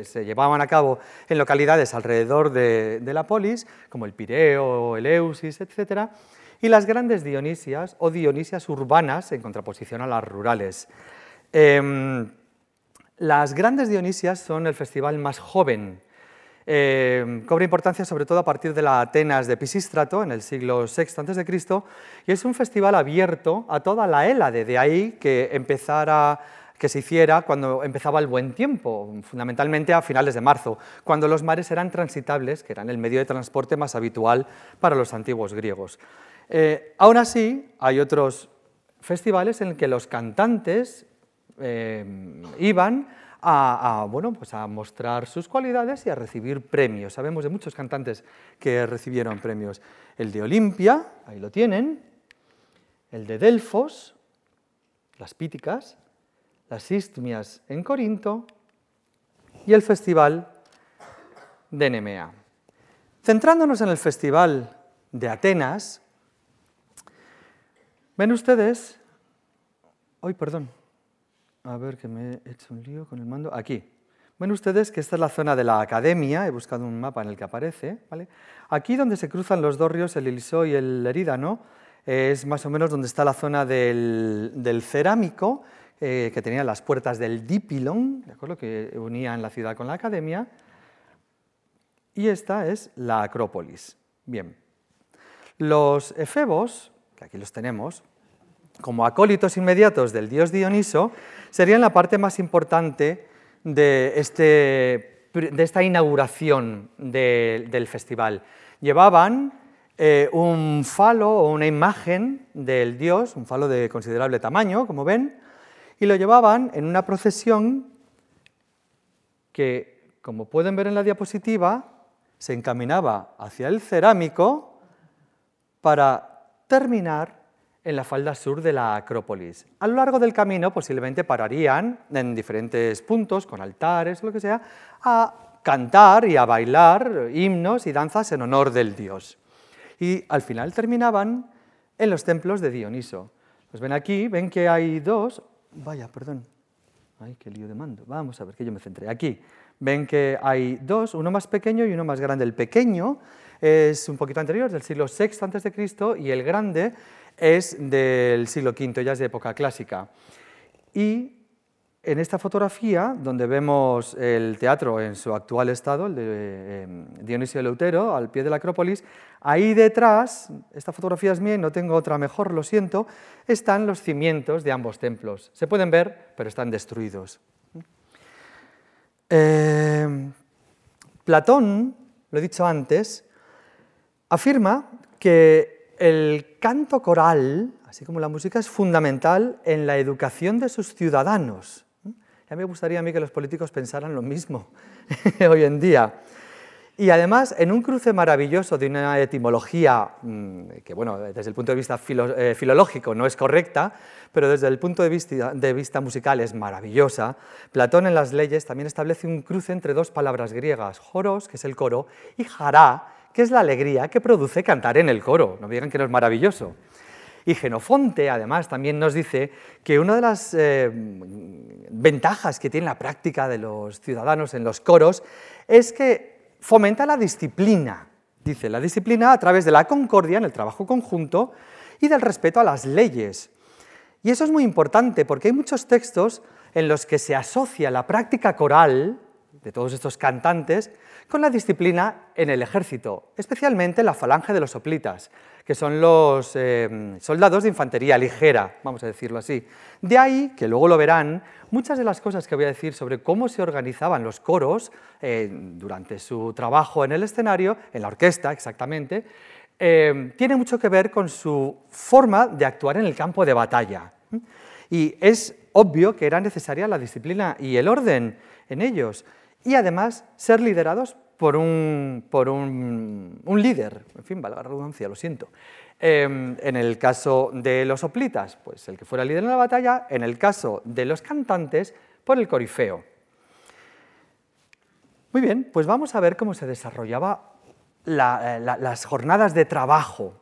se llevaban a cabo en localidades alrededor de, la polis, como el Pireo, el Eusis, etc. Y las grandes Dionisias o Dionisias urbanas en contraposición a las rurales. Em, las grandes Dionisias son el festival más joven. Eh, cobra importancia sobre todo a partir de la Atenas de Pisístrato en el siglo VI a.C. y es un festival abierto a toda la Hélade, de ahí que empezara que se hiciera cuando empezaba el buen tiempo, fundamentalmente a finales de marzo, cuando los mares eran transitables, que eran el medio de transporte más habitual para los antiguos griegos. Eh, aún así, hay otros festivales en los que los cantantes eh, iban a, bueno, pues a mostrar sus cualidades y a recibir premios. Sabemos de muchos cantantes que recibieron premios. El de Olimpia, ahí lo tienen, el de Delfos, las Píticas, las Istmias en Corinto y el Festival de Nemea. Centrándonos en el Festival de Atenas, ven ustedes, hoy perdón, a ver, que me he hecho un lío con el mando. Aquí. Ven ustedes que esta es la zona de la academia, he buscado un mapa en el que aparece. ¿vale? Aquí donde se cruzan los dos ríos, el Ilisó y el Erídano, es más o menos donde está la zona del, cerámico, eh, que tenía las puertas del Dipilon, ¿de acuerdo? que unían la ciudad con la academia. Y esta es la Acrópolis. Bien. Los efebos, que aquí los tenemos, como acólitos inmediatos del dios Dioniso, serían la parte más importante de, este, de esta inauguración del festival. Llevaban eh, un falo o una imagen del dios, un falo de considerable tamaño, como ven, y lo llevaban en una procesión que, como pueden ver en la diapositiva, se encaminaba hacia el cerámico para terminar en la falda sur de la Acrópolis. A lo largo del camino posiblemente pararían en diferentes puntos, con altares o lo que sea, a cantar y a bailar himnos y danzas en honor del dios. Y al final terminaban en los templos de Dioniso. Los ven aquí, ven que hay dos, vaya, perdón, ay, qué lío de mando, vamos a ver que yo me centré aquí. Ven que hay dos, uno más pequeño y uno más grande. El pequeño es un poquito anterior, del siglo VI a.C., y el grande es del siglo V, ya es de época clásica. Y en esta fotografía, donde vemos el teatro en su actual estado, el de em, Dionisio Leutero, al pie de la Acrópolis, ahí detrás, esta fotografía es mía no tengo otra mejor, lo siento, están los cimientos de ambos templos. Se pueden ver, pero están destruidos. Em, Platón, lo he dicho antes, afirma que el canto coral, así como la música, es fundamental en la educación de sus ciudadanos. Ya me gustaría a mí que los políticos pensaran lo mismo hoy en día. Y además, en un cruce maravilloso de una etimología mm, que, bueno, desde el punto de vista eh, filológico no es correcta, pero desde el punto de vista, musical es maravillosa, Platón en las leyes también establece un cruce entre dos palabras griegas, joros, que es el coro, y jará, que es la alegría que produce cantar en el coro. No digan que no es maravilloso. Y Genofonte, además, también nos dice que una de las eh, ventajas que tiene la práctica de los ciudadanos en los coros es que fomenta la disciplina. Dice, la disciplina a través de la concordia en el trabajo conjunto y del respeto a las leyes. Y eso es muy importante porque hay muchos textos en los que se asocia la práctica coral de todos estos cantantes con la disciplina en el ejército, especialmente la falange de los soplitas, que son los eh, soldados de infantería ligera, vamos a decirlo así. De ahí, que luego lo verán, muchas de las cosas que voy a decir sobre cómo se organizaban los coros eh, durante su trabajo en el escenario, en la orquesta exactamente, eh, tiene mucho que ver con su forma de actuar en el campo de batalla. Y es obvio que era necesaria la disciplina y el orden en ellos y además ser liderados por un, por un, líder, en fin, valga la redundancia, lo siento. Em, en el caso de los soplitas, pues el que fuera líder en la batalla, en el caso de los cantantes, por el corifeo. Muy bien, pues vamos a ver cómo se desarrollaba eh, las jornadas de trabajo.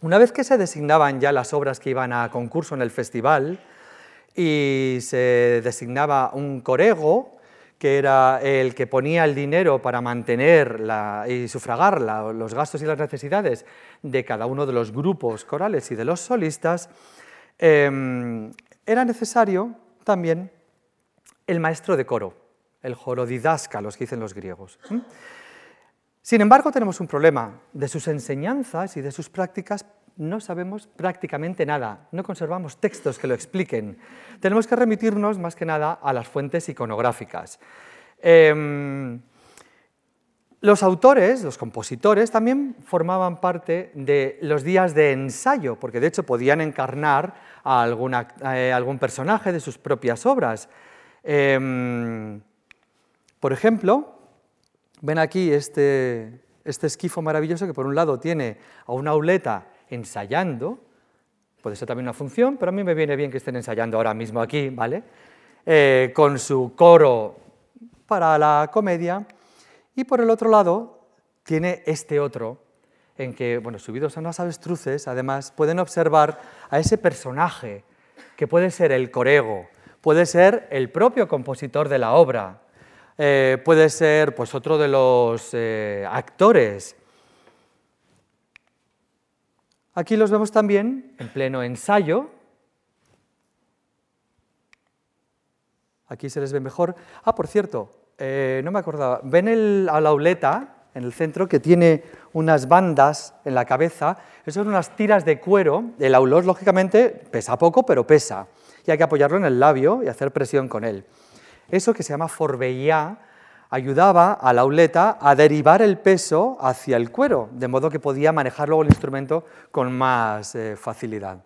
Una vez que se designaban ya las obras que iban a concurso en el festival y se designaba un corego, que era el que ponía el dinero para mantener y sufragar los gastos y las necesidades de cada uno de los grupos corales y de los solistas, em, era necesario también el maestro de coro, el los que dicen los griegos. Sin embargo, tenemos un problema. De sus enseñanzas y de sus prácticas no sabemos prácticamente nada, no conservamos textos que lo expliquen. Tenemos que remitirnos más que nada a las fuentes iconográficas. Em, los autores, los compositores, también formaban parte de los días de ensayo, porque de hecho podían encarnar a, eh, algún personaje de sus propias obras. Em, por ejemplo, ven aquí este, este esquifo maravilloso que por un lado tiene a una auleta ensayando, puede ser también una función, pero a mí me viene bien que estén ensayando ahora mismo aquí, ¿vale? Eh, con su coro para la comedia, y por el otro lado tiene este otro, en que, bueno, subidos a unas avestruces, además pueden observar a ese personaje, que puede ser el corego, puede ser el propio compositor de la obra, eh, puede ser pues, otro de los eh, actores. Aquí los vemos también en pleno ensayo. Aquí se les ve mejor. Ah, por cierto, eh, no me acordaba. ¿Ven a la auleta en el centro que tiene unas bandas en la cabeza? Esas son unas tiras de cuero. El aulós, lógicamente, pesa poco, pero pesa. Y hay que apoyarlo en el labio y hacer presión con él. Eso que se llama forbellá ayudaba a la auleta a derivar el peso hacia el cuero, de modo que podía manejar luego el instrumento con más eh, facilidad.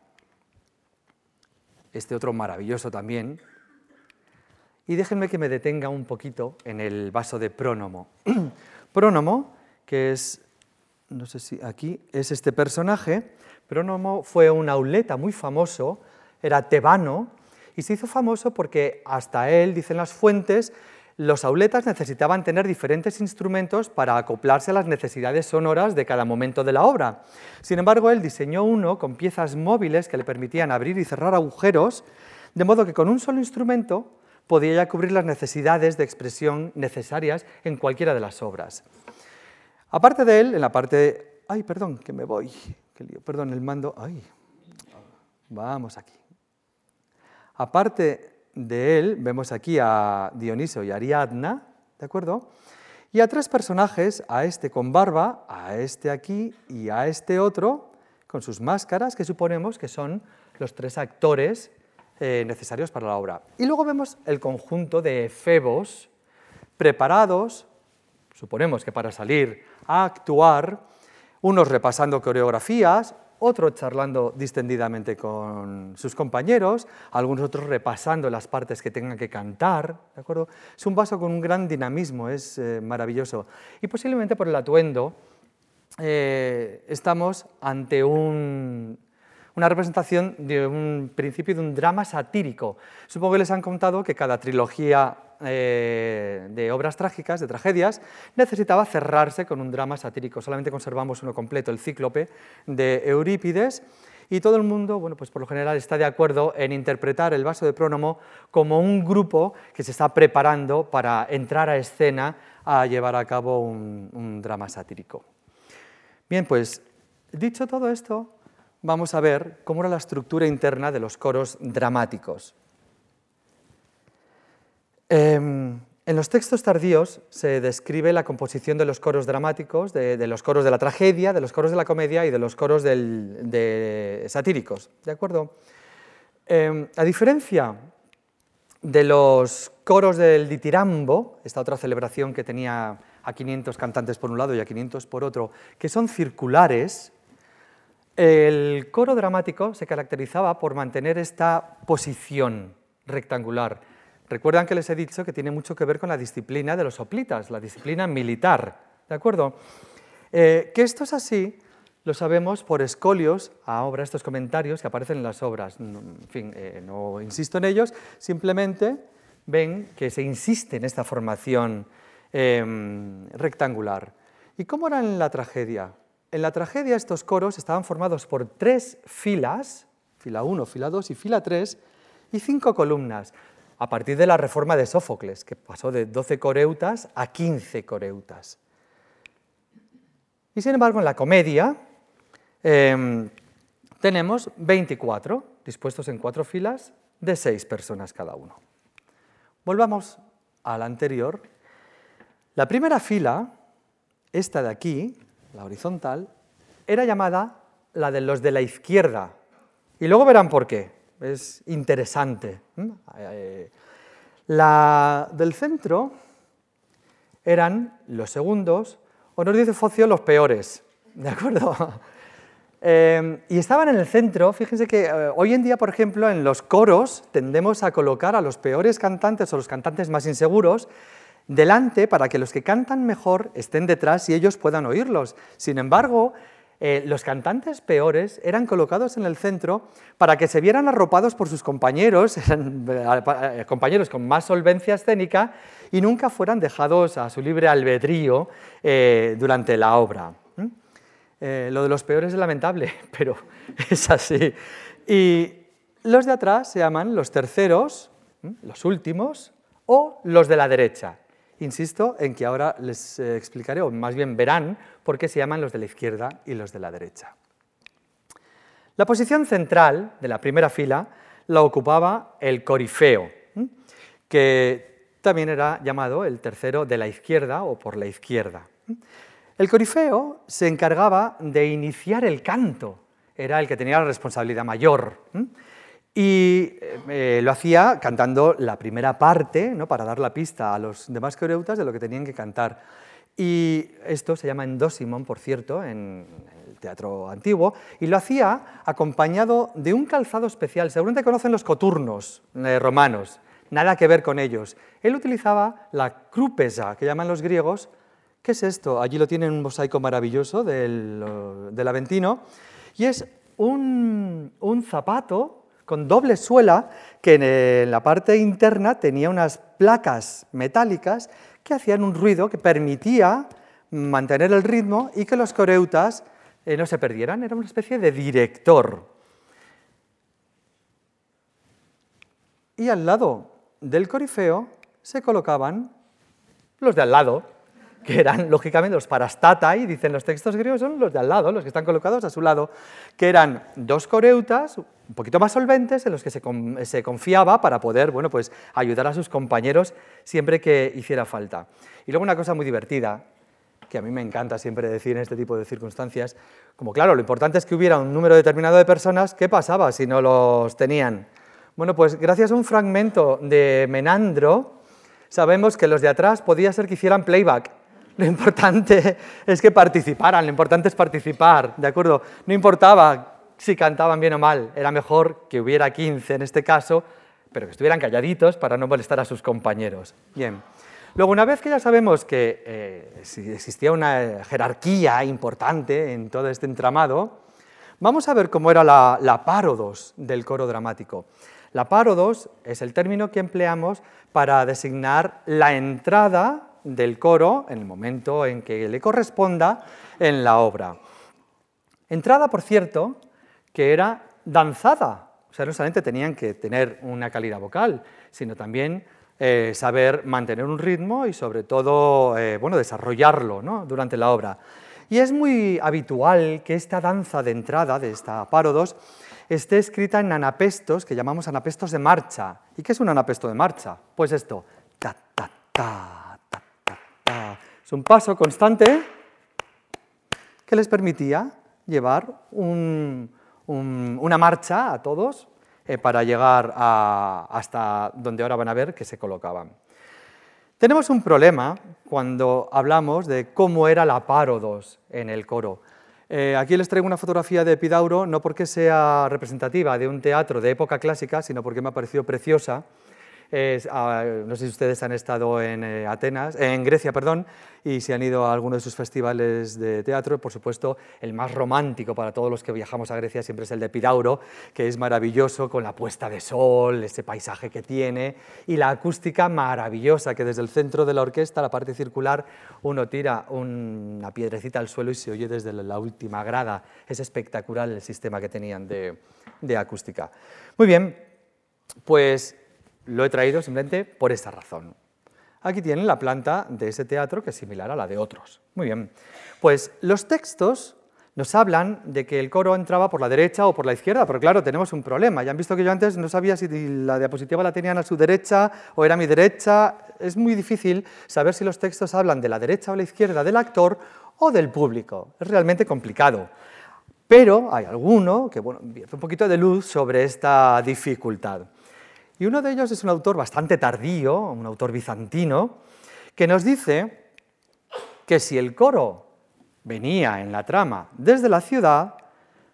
Este otro maravilloso también. Y déjenme que me detenga un poquito en el vaso de prónomo. prónomo, que es, no sé si aquí, es este personaje. Prónomo fue un auleta muy famoso, era tebano, y se hizo famoso porque hasta él, dicen las fuentes, los auletas necesitaban tener diferentes instrumentos para acoplarse a las necesidades sonoras de cada momento de la obra. Sin embargo, él diseñó uno con piezas móviles que le permitían abrir y cerrar agujeros, de modo que con un solo instrumento podía ya cubrir las necesidades de expresión necesarias en cualquiera de las obras. Aparte de él, en la parte... Ay, perdón, que me voy. Qué lío. Perdón, el mando... Ay, vamos aquí. Aparte de él vemos aquí a Dioniso y Ariadna, ¿de acuerdo? Y a tres personajes, a este con barba, a este aquí y a este otro, con sus máscaras, que suponemos que son los tres actores eh, necesarios para la obra. Y luego vemos el conjunto de efebos preparados, suponemos que para salir a actuar, unos repasando coreografías, otro charlando distendidamente con sus compañeros, algunos otros repasando las partes que tengan que cantar, ¿de acuerdo? Es un vaso con un gran dinamismo, es eh, maravilloso. Y posiblemente por el atuendo eh, estamos ante un, una representación de un principio de un drama satírico. Supongo que les han contado que cada trilogía eh, de obras trágicas, de tragedias, necesitaba cerrarse con un drama satírico. Solamente conservamos uno completo, el Cíclope de Eurípides, y todo el mundo, bueno, pues por lo general está de acuerdo en interpretar el vaso de prónomo como un grupo que se está preparando para entrar a escena a llevar a cabo un, un drama satírico. Bien, pues dicho todo esto, vamos a ver cómo era la estructura interna de los coros dramáticos. Em, en los textos tardíos se describe la composición de los coros dramáticos, de, los coros de la tragedia, de los coros de la comedia y de los coros de satíricos. ¿De acuerdo? Em, a diferencia de los coros del ditirambo, esta otra celebración que tenía a 500 cantantes por un lado y a 500 por otro, que son circulares, el coro dramático se caracterizaba por mantener esta posición rectangular. Recuerdan que les he dicho que tiene mucho que ver con la disciplina de los soplitas, la disciplina militar, ¿de acuerdo? Eh, que esto es así lo sabemos por escolios a obra, estos comentarios que aparecen en las obras. En fin, eh, no insisto en ellos, simplemente ven que se insiste en esta formación em, rectangular. ¿Y cómo era en la tragedia? En la tragedia estos coros estaban formados por tres filas, fila 1, fila 2 y fila 3, y cinco columnas, a partir de la reforma de Sófocles, que pasó de 12 coreutas a 15 coreutas. Y sin embargo, en la comedia em, tenemos 24, dispuestos en cuatro filas, de seis personas cada uno. Volvamos a la anterior. La primera fila, esta de aquí, la horizontal, era llamada la de los de la izquierda. Y luego verán por qué. Es interesante. Eh, la del centro eran los segundos, o nos dice Focio, los peores. ¿De acuerdo? Eh, y estaban en el centro, fíjense que eh, hoy en día, por ejemplo, en los coros tendemos a colocar a los peores cantantes o los cantantes más inseguros delante para que los que cantan mejor estén detrás y ellos puedan oírlos. Sin embargo, eh, los cantantes peores eran colocados en el centro para que se vieran arropados por sus compañeros, eh, eh, compañeros con más solvencia escénica, y nunca fueran dejados a su libre albedrío durante la obra. lo de los peores es lamentable, pero es así. Y los de atrás se llaman los terceros, los últimos, o los de la derecha. Insisto en que ahora les eh, explicaré, o más bien verán, por qué se llaman los de la izquierda y los de la derecha. La posición central de la primera fila la ocupaba el corifeo, que también era llamado el tercero de la izquierda o por la izquierda. El corifeo se encargaba de iniciar el canto, era el que tenía la responsabilidad mayor. Y eh, lo hacía cantando la primera parte, ¿no? para dar la pista a los demás coreutas de lo que tenían que cantar. Y esto se llama endósimon, por cierto, en el teatro antiguo, y lo hacía acompañado de un calzado especial. Seguramente conocen los coturnos eh, romanos, nada que ver con ellos. Él utilizaba la crupesa, que llaman los griegos. ¿Qué es esto? Allí lo tienen un mosaico maravilloso del, del Aventino, y es un, un zapato con doble suela que en la parte interna tenía unas placas metálicas que hacían un ruido que permitía mantener el ritmo y que los coreutas eh, no se perdieran. Era una especie de director. Y al lado del corifeo se colocaban los de al lado, que eran lógicamente los parastatai, dicen los textos griegos, son los de al lado, los que están colocados a su lado, que eran dos coreutas, un poquito más solventes, en los que se, confiaba para poder bueno, pues, ayudar a sus compañeros siempre que hiciera falta. Y luego una cosa muy divertida, que a mí me encanta siempre decir en este tipo de circunstancias, como claro, lo importante es que hubiera un número determinado de personas, ¿qué pasaba si no los tenían? Bueno, pues gracias a un fragmento de Menandro, sabemos que los de atrás podía ser que hicieran playback, lo importante es que participaran, lo importante es participar, ¿de acuerdo? No importaba si cantaban bien o mal, era mejor que hubiera 15 en este caso, pero que estuvieran calladitos para no molestar a sus compañeros. Bien. Luego, una vez que ya sabemos que eh, existía una jerarquía importante en todo este entramado, vamos a ver cómo era la, la párodos del coro dramático. La párodos es el término que empleamos para designar la entrada del coro en el momento en que le corresponda en la obra. Entrada, por cierto, que era danzada. O sea, no solamente tenían que tener una calidad vocal, sino también eh, saber mantener un ritmo y sobre todo eh, bueno, desarrollarlo durante la obra. Y es muy habitual que esta danza de entrada, de esta párodos, esté escrita en anapestos, que llamamos anapestos de marcha. ¿Y qué es un anapesto de marcha? Pues esto, ta, ta, ta, es un paso constante que les permitía llevar una marcha a todos eh, para llegar hasta donde ahora van a ver que se colocaban. Tenemos un problema cuando hablamos de cómo era la párodos en el coro. Eh, aquí les traigo una fotografía de Epidauro, no porque sea representativa de un teatro de época clásica, sino porque me ha parecido preciosa Ah, no sé si ustedes han estado en eh, Atenas, en Grecia, perdón, y si han ido a alguno de sus festivales de teatro, por supuesto, el más romántico para todos los que viajamos a Grecia siempre es el de Pidauro, que es maravilloso con la puesta de sol, ese paisaje que tiene y la acústica maravillosa que desde el centro de la orquesta, la parte circular, uno tira una piedrecita al suelo y se oye desde la última grada. Es espectacular el sistema que tenían de acústica. Muy bien, pues lo he traído simplemente por esta razón. Aquí tienen la planta de ese teatro que es similar a la de otros. Muy bien. Pues los textos nos hablan de que el coro entraba por la derecha o por la izquierda, pero claro, tenemos un problema. Ya han visto que yo antes no sabía si la diapositiva la tenían a su derecha o era a mi derecha. Es muy difícil saber si los textos hablan de la derecha o la izquierda del actor o del público. Es realmente complicado. Pero hay alguno que bueno, un poquito de luz sobre esta dificultad. Y uno de ellos es un autor bastante tardío, un autor bizantino, que nos dice que si el coro venía en la trama desde la ciudad,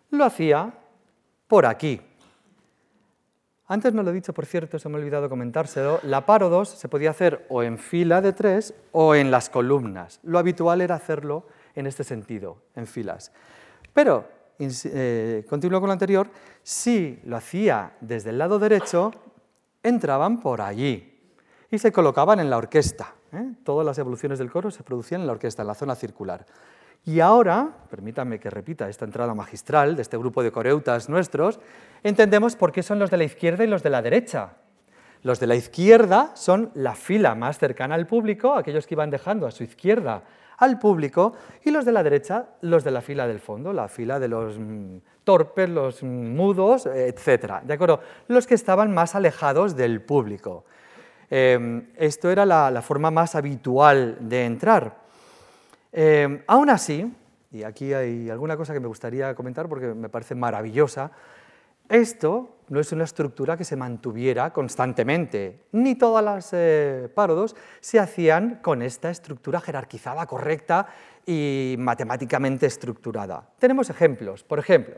lo hacía por aquí. Antes no lo he dicho, por cierto, se me ha olvidado comentárselo, la parodos se podía hacer o en fila de tres o en las columnas. Lo habitual era hacerlo en este sentido, en filas. Pero, eh, continúo con lo anterior, si lo hacía desde el lado derecho, entraban por allí y se colocaban en la orquesta. ¿eh? Todas las evoluciones del coro se producían en la orquesta, en la zona circular. Y ahora, permítanme que repita esta entrada magistral de este grupo de coreutas nuestros, entendemos por qué son los de la izquierda y los de la derecha. Los de la izquierda son la fila más cercana al público, aquellos que iban dejando a su izquierda al público, y los de la derecha, los de la fila del fondo, la fila de los mm, torpes, los mudos, etc. ¿De acuerdo? Los que estaban más alejados del público. Em, esto era la, forma más habitual de entrar. Em, aún así, y aquí hay alguna cosa que me gustaría comentar porque me parece maravillosa, esto no es una estructura que se mantuviera constantemente, ni todas las eh, parodos se hacían con esta estructura jerarquizada, correcta y matemáticamente estructurada. Tenemos ejemplos, por ejemplo,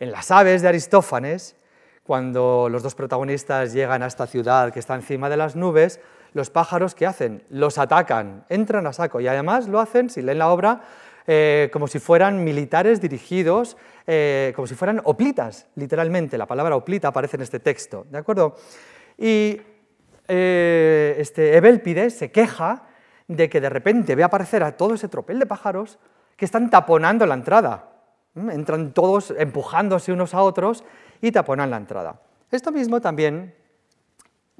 en las aves de Aristófanes, cuando los dos protagonistas llegan a esta ciudad que está encima de las nubes, los pájaros, ¿qué hacen? Los atacan, entran a saco y además lo hacen, si leen la obra, eh, como si fueran militares dirigidos, eh, como si fueran oplitas, literalmente. La palabra oplita aparece en este texto, ¿de acuerdo? Y eh, este Ebelpides se queja de que de repente ve aparecer a todo ese tropel de pájaros que están taponando la entrada. Entran todos empujándose unos a otros y taponan la entrada. Esto mismo también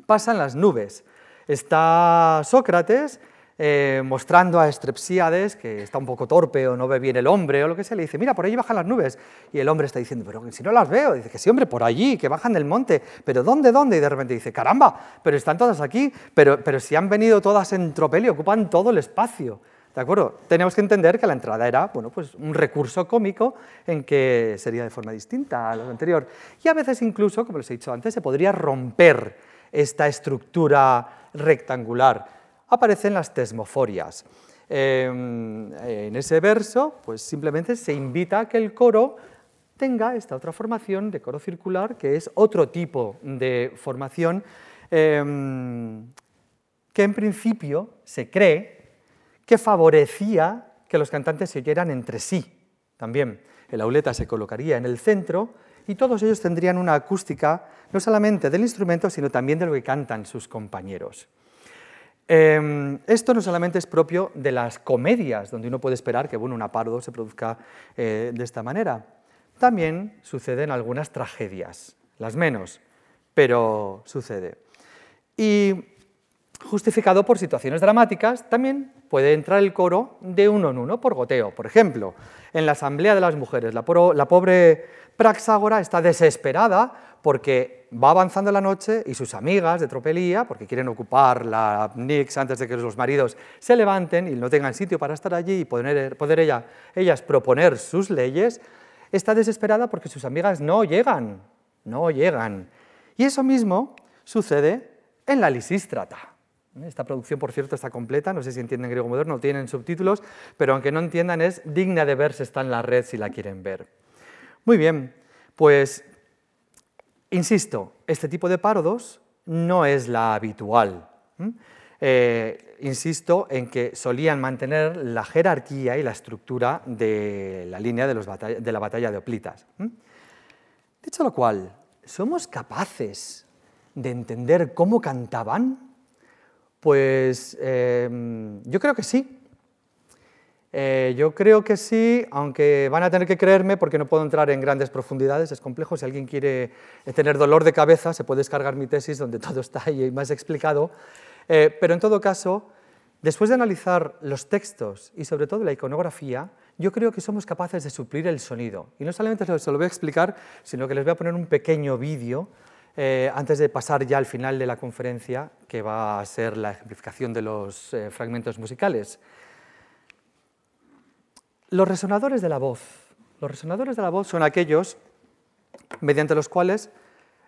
pasa en las nubes. Está Sócrates eh, mostrando a Estrepsíades, que está un poco torpe o no ve bien el hombre o lo que sea, le dice, mira, por ahí bajan las nubes. Y el hombre está diciendo, pero si no las veo, dice que sí, hombre, por allí, que bajan del monte, pero ¿dónde, dónde? Y de repente dice, caramba, pero están todas aquí, pero, pero si han venido todas en tropel y ocupan todo el espacio. ¿De acuerdo? Tenemos que entender que la entrada era bueno, pues un recurso cómico en que sería de forma distinta a lo anterior. Y a veces incluso, como les he dicho antes, se podría romper esta estructura rectangular aparecen las tesmoforias. Em, en ese verso, pues simplemente se invita a que el coro tenga esta otra formación de coro circular, que es otro tipo de formación em, que en principio se cree que favorecía que los cantantes se oyeran entre sí. También el auleta se colocaría en el centro y todos ellos tendrían una acústica no solamente del instrumento, sino también de lo que cantan sus compañeros. Em, esto no solamente es propio de las comedias, donde uno puede esperar que bueno, un apardo se produzca eh, de esta manera. También sucede en algunas tragedias, las menos, pero sucede. Y justificado por situaciones dramáticas, también puede entrar el coro de uno en uno por goteo. Por ejemplo, en la Asamblea de las Mujeres, la, pobre Praxágora está desesperada porque va avanzando la noche y sus amigas de tropelía, porque quieren ocupar la Nix antes de que los maridos se levanten y no tengan sitio para estar allí y poder, poder ella, ellas proponer sus leyes, está desesperada porque sus amigas no llegan, no llegan. Y eso mismo sucede en la Lisístrata. Esta producción, por cierto, está completa, no sé si entienden griego moderno, no tienen subtítulos, pero aunque no entiendan es digna de verse, está en la red si la quieren ver. Muy bien, pues insisto, este tipo de parodos no es la habitual. Eh, insisto en que solían mantener la jerarquía y la estructura de la línea de, de la batalla de Oplitas. Dicho lo cual, ¿somos capaces de entender cómo cantaban? Pues em, yo creo que sí. Eh, yo creo que sí, aunque van a tener que creerme porque no puedo entrar en grandes profundidades, es complejo. Si alguien quiere tener dolor de cabeza, se puede descargar mi tesis donde todo está ahí más explicado. Eh, pero en todo caso, después de analizar los textos y sobre todo la iconografía, yo creo que somos capaces de suplir el sonido. Y no solamente se lo voy a explicar, sino que les voy a poner un pequeño vídeo eh, antes de pasar ya al final de la conferencia, que va a ser la ejemplificación de los eh, fragmentos musicales. Los resonadores de la voz. Los resonadores de la voz son aquellos mediante los cuales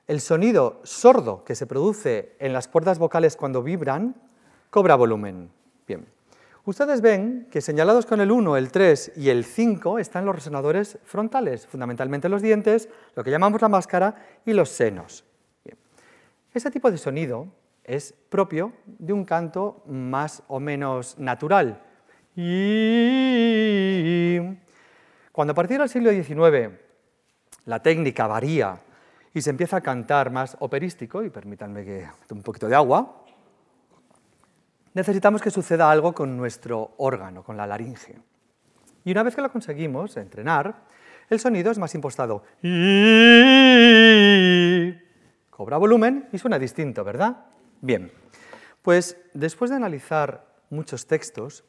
el sonido sordo que se produce en las cuerdas vocales cuando vibran cobra volumen. Bien. Ustedes ven que señalados con el 1, el 3 y el 5 están los resonadores frontales, fundamentalmente los dientes, lo que llamamos la máscara y los senos. Ese tipo de sonido es propio de un canto más o menos natural. Cuando a partir del siglo XIX la técnica varía y se empieza a cantar más operístico, y permítanme que un poquito de agua, necesitamos que suceda algo con nuestro órgano, con la laringe. Y una vez que lo conseguimos entrenar, el sonido es más impostado cobra volumen y suena distinto, ¿verdad? Bien, pues después de analizar muchos textos,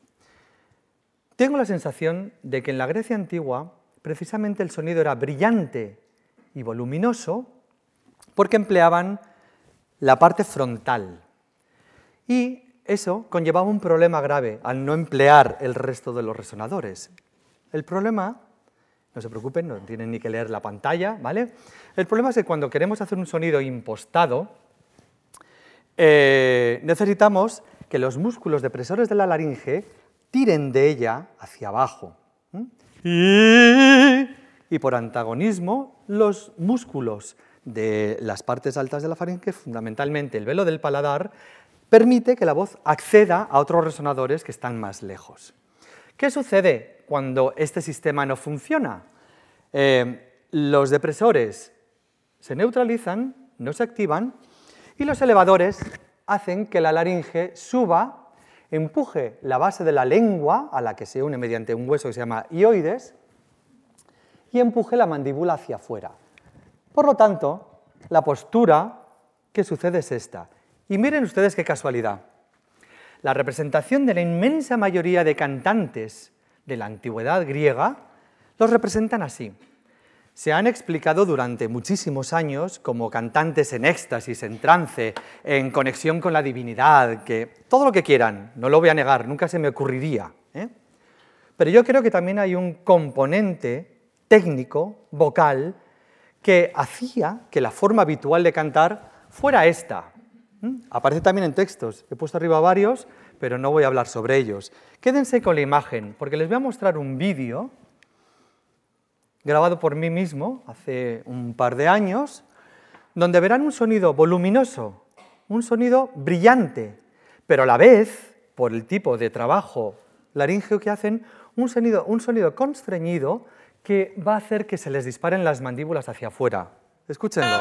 tengo la sensación de que en la Grecia antigua precisamente el sonido era brillante y voluminoso porque empleaban la parte frontal. Y eso conllevaba un problema grave al no emplear el resto de los resonadores. El problema, no se preocupen, no tienen ni que leer la pantalla, ¿vale? El problema es que cuando queremos hacer un sonido impostado, eh, necesitamos que los músculos depresores de la laringe tiren de ella hacia abajo. Y por antagonismo, los músculos de las partes altas de la faringe, fundamentalmente el velo del paladar, permite que la voz acceda a otros resonadores que están más lejos. ¿Qué sucede cuando este sistema no funciona? Eh, los depresores se neutralizan, no se activan, y los elevadores hacen que la laringe suba, empuje la base de la lengua, a la que se une mediante un hueso que se llama ioides, y empuje la mandíbula hacia afuera. Por lo tanto, la postura que sucede es esta. Y miren ustedes qué casualidad. La representación de la inmensa mayoría de cantantes de la antigüedad griega los representan así. Se han explicado durante muchísimos años como cantantes en éxtasis, en trance, en conexión con la divinidad, que todo lo que quieran, no lo voy a negar, nunca se me ocurriría. ¿eh? Pero yo creo que también hay un componente técnico, vocal, que hacía que la forma habitual de cantar fuera esta. Aparece también en textos. He puesto arriba varios, pero no voy a hablar sobre ellos. Quédense con la imagen, porque les voy a mostrar un vídeo grabado por mí mismo hace un par de años, donde verán un sonido voluminoso, un sonido brillante, pero a la vez, por el tipo de trabajo laríngeo que hacen, un sonido, un sonido constreñido que va a hacer que se les disparen las mandíbulas hacia afuera. Escúchenlo.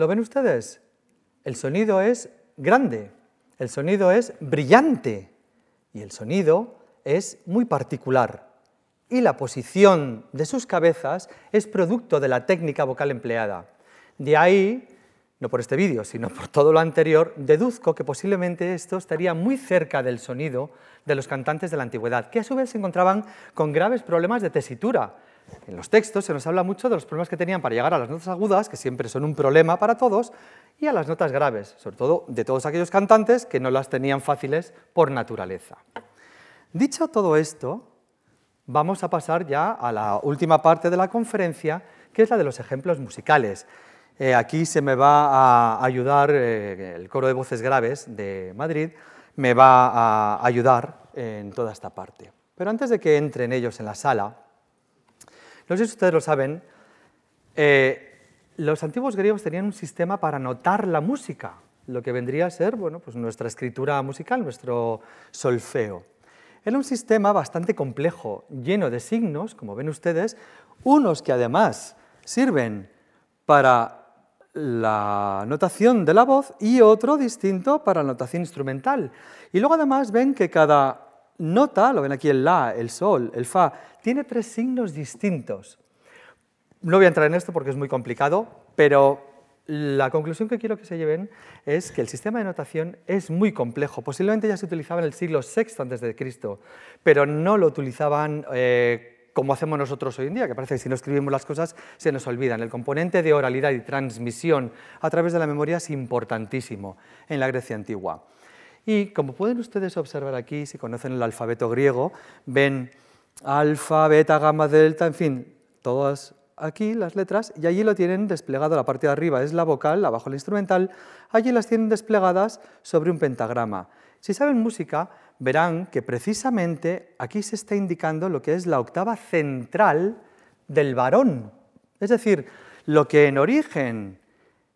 ¿Lo ven ustedes? El sonido es grande, el sonido es brillante y el sonido es muy particular. Y la posición de sus cabezas es producto de la técnica vocal empleada. De ahí, no por este vídeo, sino por todo lo anterior, deduzco que posiblemente esto estaría muy cerca del sonido de los cantantes de la antigüedad, que a su vez se encontraban con graves problemas de tesitura, en los textos se nos habla mucho de los problemas que tenían para llegar a las notas agudas, que siempre son un problema para todos, y a las notas graves, sobre todo de todos aquellos cantantes que no las tenían fáciles por naturaleza. Dicho todo esto, vamos a pasar ya a la última parte de la conferencia, que es la de los ejemplos musicales. Eh, aquí se me va a ayudar eh, el coro de voces graves de Madrid, me va a ayudar en toda esta parte. Pero antes de que entren ellos en la sala, no sé si ustedes lo saben, eh, los antiguos griegos tenían un sistema para notar la música, lo que vendría a ser bueno, pues nuestra escritura musical, nuestro solfeo. Era un sistema bastante complejo, lleno de signos, como ven ustedes, unos que además sirven para la notación de la voz y otro distinto para la notación instrumental. Y luego además ven que cada nota, lo ven aquí el La, el Sol, el Fa, tiene tres signos distintos. No voy a entrar en esto porque es muy complicado, pero la conclusión que quiero que se lleven es que el sistema de notación es muy complejo. Posiblemente ya se utilizaba en el siglo VI antes de Cristo, pero no lo utilizaban eh, como hacemos nosotros hoy en día, que parece que si no escribimos las cosas se nos olvidan. El componente de oralidad y transmisión a través de la memoria es importantísimo en la Grecia antigua. Y como pueden ustedes observar aquí, si conocen el alfabeto griego, ven alfa, beta, gamma, delta, en fin, todas aquí las letras, y allí lo tienen desplegado, la parte de arriba es la vocal, abajo la instrumental, allí las tienen desplegadas sobre un pentagrama. Si saben música, verán que precisamente aquí se está indicando lo que es la octava central del varón. Es decir, lo que en origen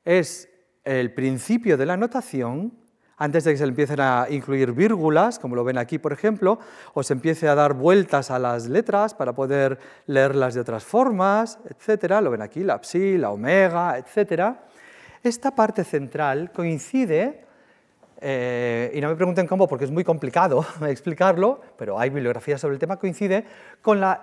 es el principio de la notación, antes de que se le empiecen a incluir vírgulas, como lo ven aquí, por ejemplo, o se empiece a dar vueltas a las letras para poder leerlas de otras formas, etcétera. Lo ven aquí, la psi, la omega, etcétera. Esta parte central coincide, eh, y no me pregunten cómo porque es muy complicado explicarlo, pero hay bibliografía sobre el tema, coincide con la,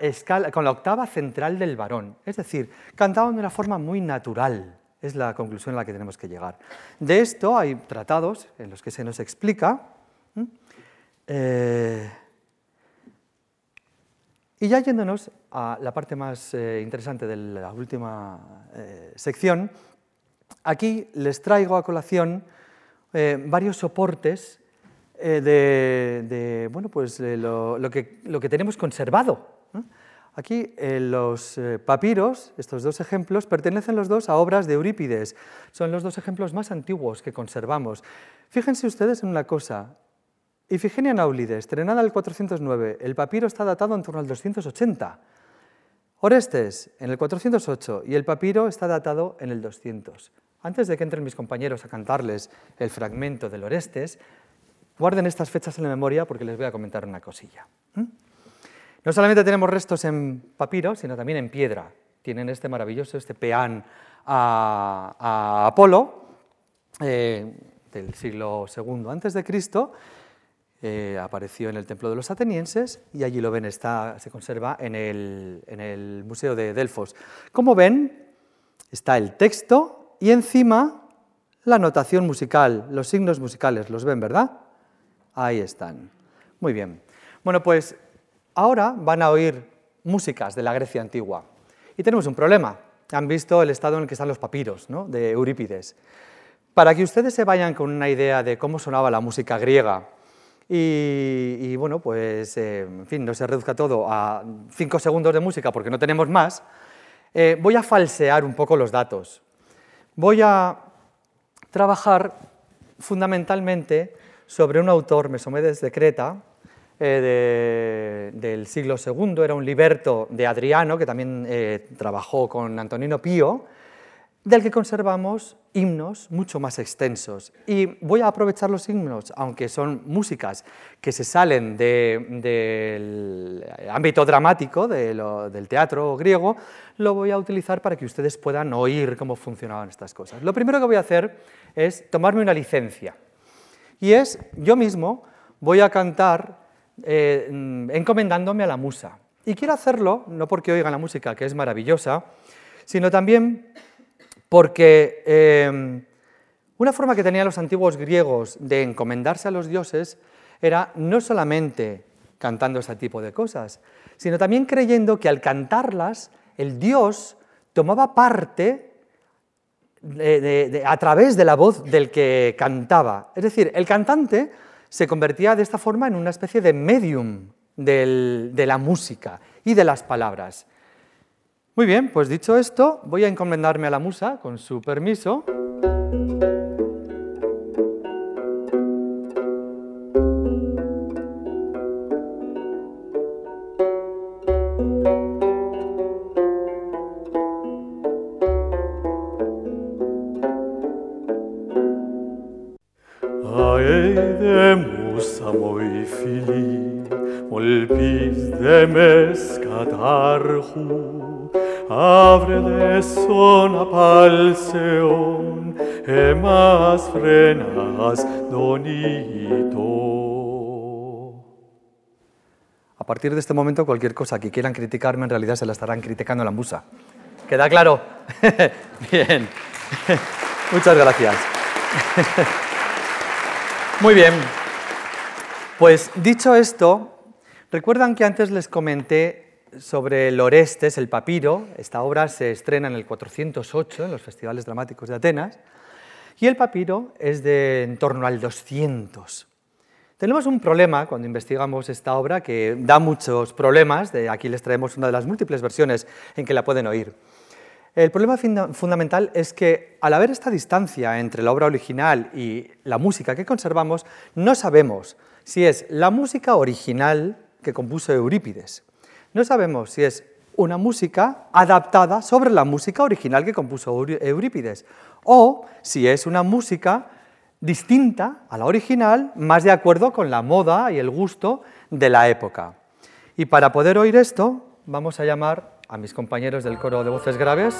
con la octava central del varón. Es decir, cantaban de una forma muy natural. Es la conclusión a la que tenemos que llegar. De esto hay tratados en los que se nos explica. Eh, y ya yéndonos a la parte más eh, interesante de la última eh, sección, aquí les traigo a colación varios soportes de, bueno, pues, lo, que, lo, que, tenemos conservado. Aquí eh, los eh, papiros, estos dos ejemplos, pertenecen los dos a obras de Eurípides. Son los dos ejemplos más antiguos que conservamos. Fíjense ustedes en una cosa. Ifigenia Naulide, estrenada en el 409, el papiro está datado en torno al 280. Orestes, en el 408, y el papiro está datado en el 200. Antes de que entren mis compañeros a cantarles el fragmento del Orestes, guarden estas fechas en la memoria porque les voy a comentar una cosilla. No solamente tenemos restos en papiro, sino también en piedra. Tienen este maravilloso, este peán a, Apolo, eh, del siglo II antes de Cristo, eh, apareció en el templo de los atenienses y allí lo ven, está, se conserva en el, en el Museo de Delfos. Como ven, está el texto y encima la notación musical, los signos musicales, ¿los ven, verdad? Ahí están. Muy bien. Bueno, pues Ahora van a oír músicas de la Grecia antigua. Y tenemos un problema. Han visto el estado en el que están los papiros de Eurípides. Para que ustedes se vayan con una idea de cómo sonaba la música griega y, bueno, pues, eh, en fin, no se reduzca todo a cinco segundos de música porque no tenemos más, eh, voy a falsear un poco los datos. Voy a trabajar fundamentalmente sobre un autor, Mesomedes de Creta, eh, del siglo II, era un liberto de Adriano, que también eh, trabajó con Antonino Pío, del que conservamos himnos mucho más extensos. Y voy a aprovechar los himnos, aunque son músicas que se salen del ámbito dramático del teatro griego, lo voy a utilizar para que ustedes puedan oír cómo funcionaban estas cosas. Lo primero que voy a hacer es tomarme una licencia. Y es, yo mismo voy a cantar eh, encomendándome a la musa. Y quiero hacerlo, no porque oigan la música, que es maravillosa, sino también porque em, una forma que tenían los antiguos griegos de encomendarse a los dioses era no solamente cantando ese tipo de cosas, sino también creyendo que al cantarlas el dios tomaba parte a través de la voz del que cantaba. Es decir, el cantante se convertía de esta forma en una especie de medium de la música y de las palabras. Muy bien, pues dicho esto, voy a encomendarme a la musa, con su permiso. Frenas donito. A partir de este momento, cualquier cosa que quieran criticarme, en realidad se la estarán criticando a la musa. ¿Queda claro? bien. Muchas gracias. Muy bien. Pues dicho esto, recuerdan que antes les comenté sobre el Orestes, el papiro. Esta obra se estrena en el 408 en los festivales dramáticos de Atenas y el papiro es de en torno al 200. Tenemos un problema cuando investigamos esta obra que da muchos problemas, de aquí les traemos una de las múltiples versiones en que la pueden oír. El problema fundamental es que al haber esta distancia entre la obra original y la música que conservamos, no sabemos si es la música original que compuso Eurípides. No sabemos si es una música adaptada sobre la música original que compuso Eurípides o si es una música distinta a la original, más de acuerdo con la moda y el gusto de la época. Y para poder oír esto, vamos a llamar a mis compañeros del coro de voces graves.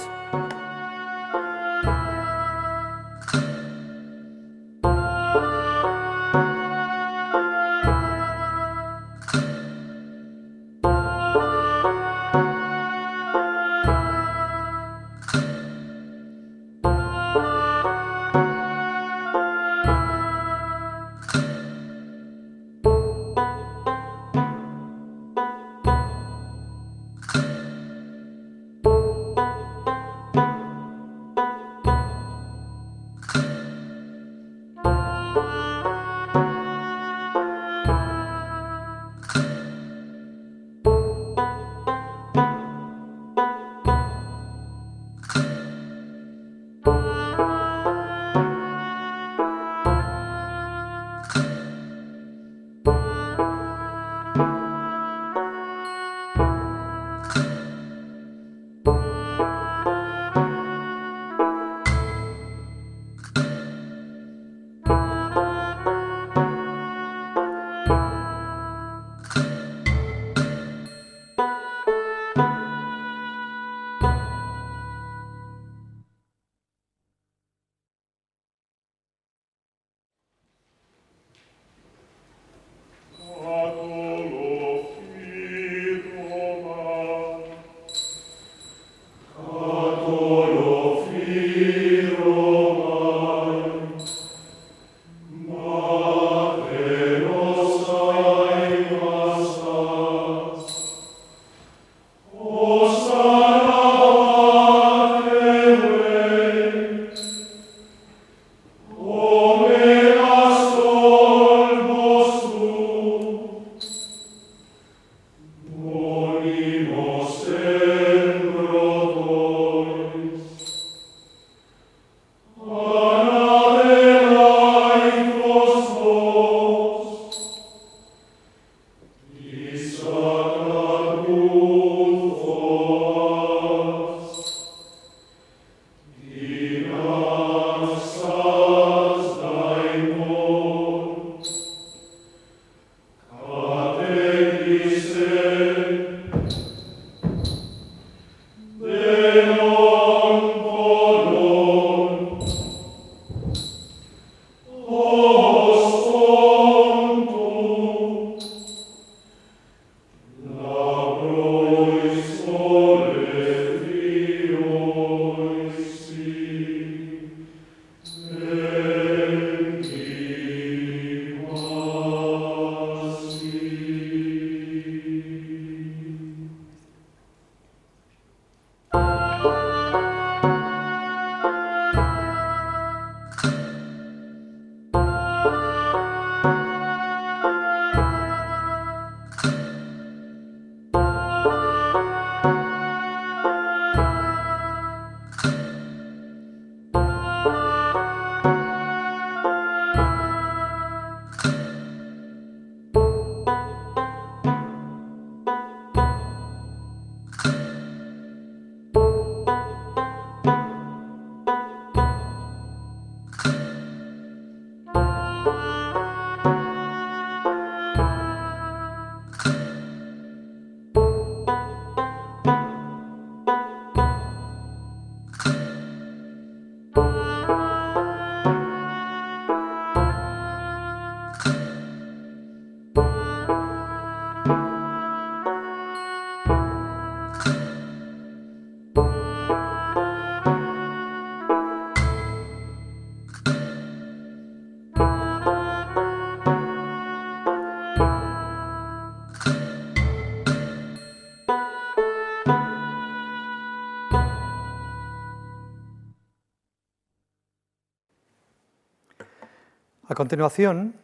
A continuación,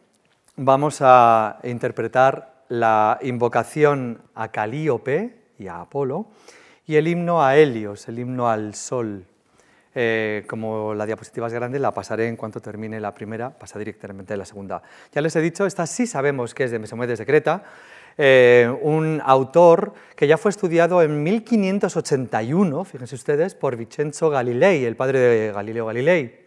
vamos a interpretar la invocación a Calíope y a Apolo y el himno a Helios, el himno al sol. Eh, como la diapositiva es grande, la pasaré en cuanto termine la primera, pasa directamente a la segunda. Ya les he dicho, esta sí sabemos que es de Mesomedes de Creta, eh, un autor que ya fue estudiado en 1581, fíjense ustedes, por Vincenzo Galilei, el padre de Galileo Galilei.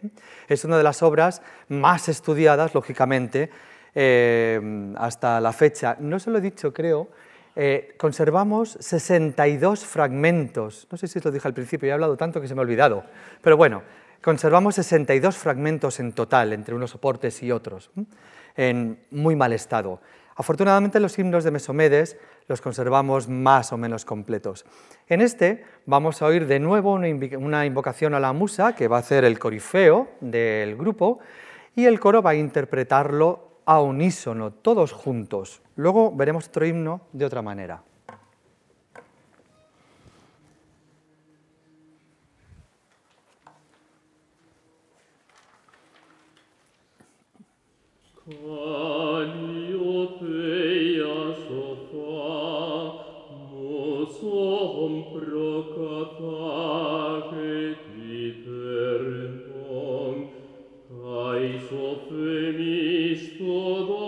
Es una de las obras más estudiadas, lógicamente, eh, hasta la fecha. No se lo he dicho, creo, eh, conservamos 62 fragmentos. No sé si os lo dije al principio, he hablado tanto que se me ha olvidado. Pero bueno, conservamos 62 fragmentos en total, entre unos soportes y otros, en muy mal estado. Afortunadamente los himnos de Mesomedes los conservamos más o menos completos. En este vamos a oír de nuevo una invocación a la musa que va a hacer el corifeo del grupo y el coro va a interpretarlo a unísono, todos juntos. Luego veremos otro himno de otra manera. Calliopeia sopra musum procatace ti perendum, cae sophemis todo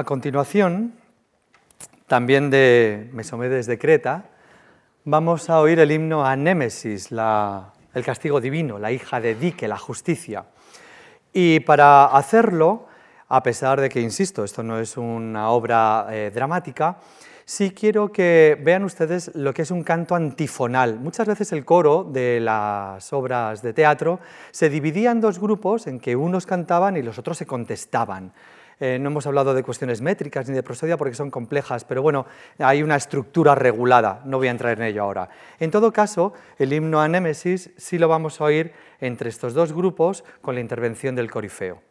A continuación, también de Mesomedes de Creta, vamos a oír el himno a Némesis, el castigo divino, la hija de Dike, la justicia. Y para hacerlo, a pesar de que, insisto, esto no es una obra eh, dramática, sí quiero que vean ustedes lo que es un canto antifonal. Muchas veces el coro de las obras de teatro se dividía en dos grupos en que unos cantaban y los otros se contestaban. Eh, no hemos hablado de cuestiones métricas ni de prosodia porque son complejas, pero bueno, hay una estructura regulada, no voy a entrar en ello ahora. En todo caso, el himno a Némesis sí lo vamos a oír entre estos dos grupos con la intervención del corifeo.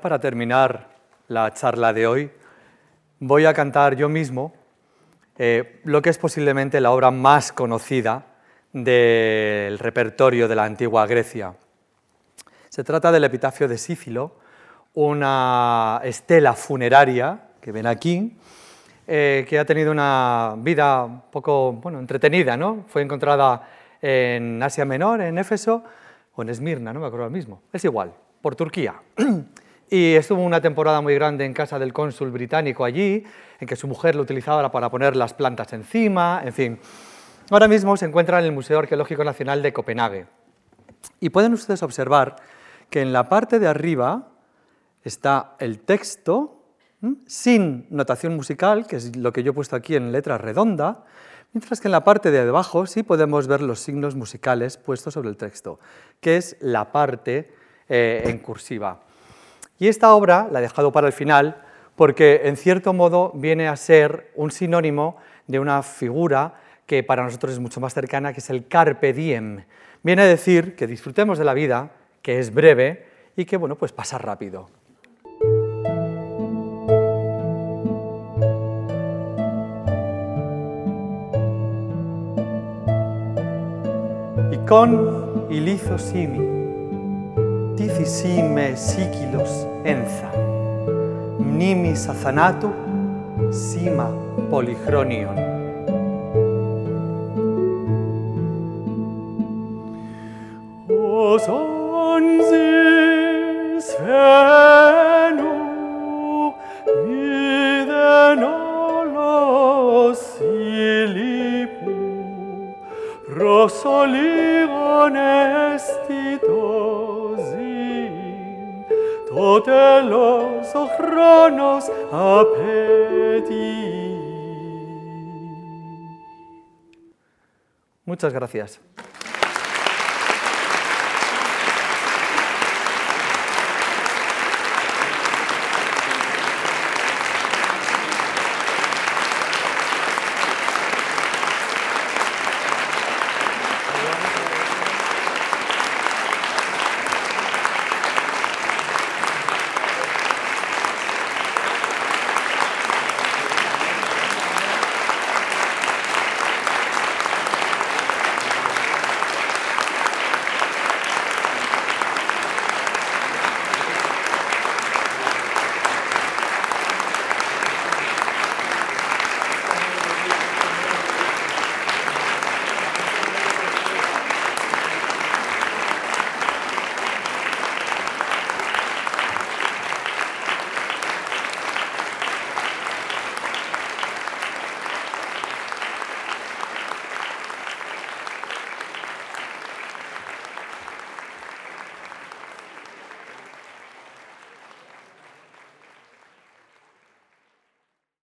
Para terminar la charla de hoy, voy a cantar yo mismo eh, lo que es posiblemente la obra más conocida del repertorio de la antigua Grecia. Se trata del epitafio de Sífilo, una estela funeraria que ven aquí, eh, que ha tenido una vida un poco bueno, entretenida. ¿no? Fue encontrada en Asia Menor, en Éfeso, o en Esmirna, no me acuerdo ahora mismo. Es igual, por Turquía. Y estuvo una temporada muy grande en casa del cónsul británico allí, en que su mujer lo utilizaba para poner las plantas encima, en fin. Ahora mismo se encuentra en el Museo Arqueológico Nacional de Copenhague. Y pueden ustedes observar que en la parte de arriba está el texto sin notación musical, que es lo que yo he puesto aquí en letra redonda, mientras que en la parte de abajo sí podemos ver los signos musicales puestos sobre el texto, que es la parte eh, en cursiva. Y esta obra la he dejado para el final porque en cierto modo viene a ser un sinónimo de una figura que para nosotros es mucho más cercana, que es el carpe diem. Viene a decir que disfrutemos de la vida, que es breve y que bueno, pues pasa rápido. Y con τύθησή με σύκυλος ένθα, μνήμης αθανάτου, σήμα πολυχρονίων. Ως άνζης φαίνου, μηδεν όλος συλλήπου, προσολίγον εστί, o chronos apeti. Muchas gracias.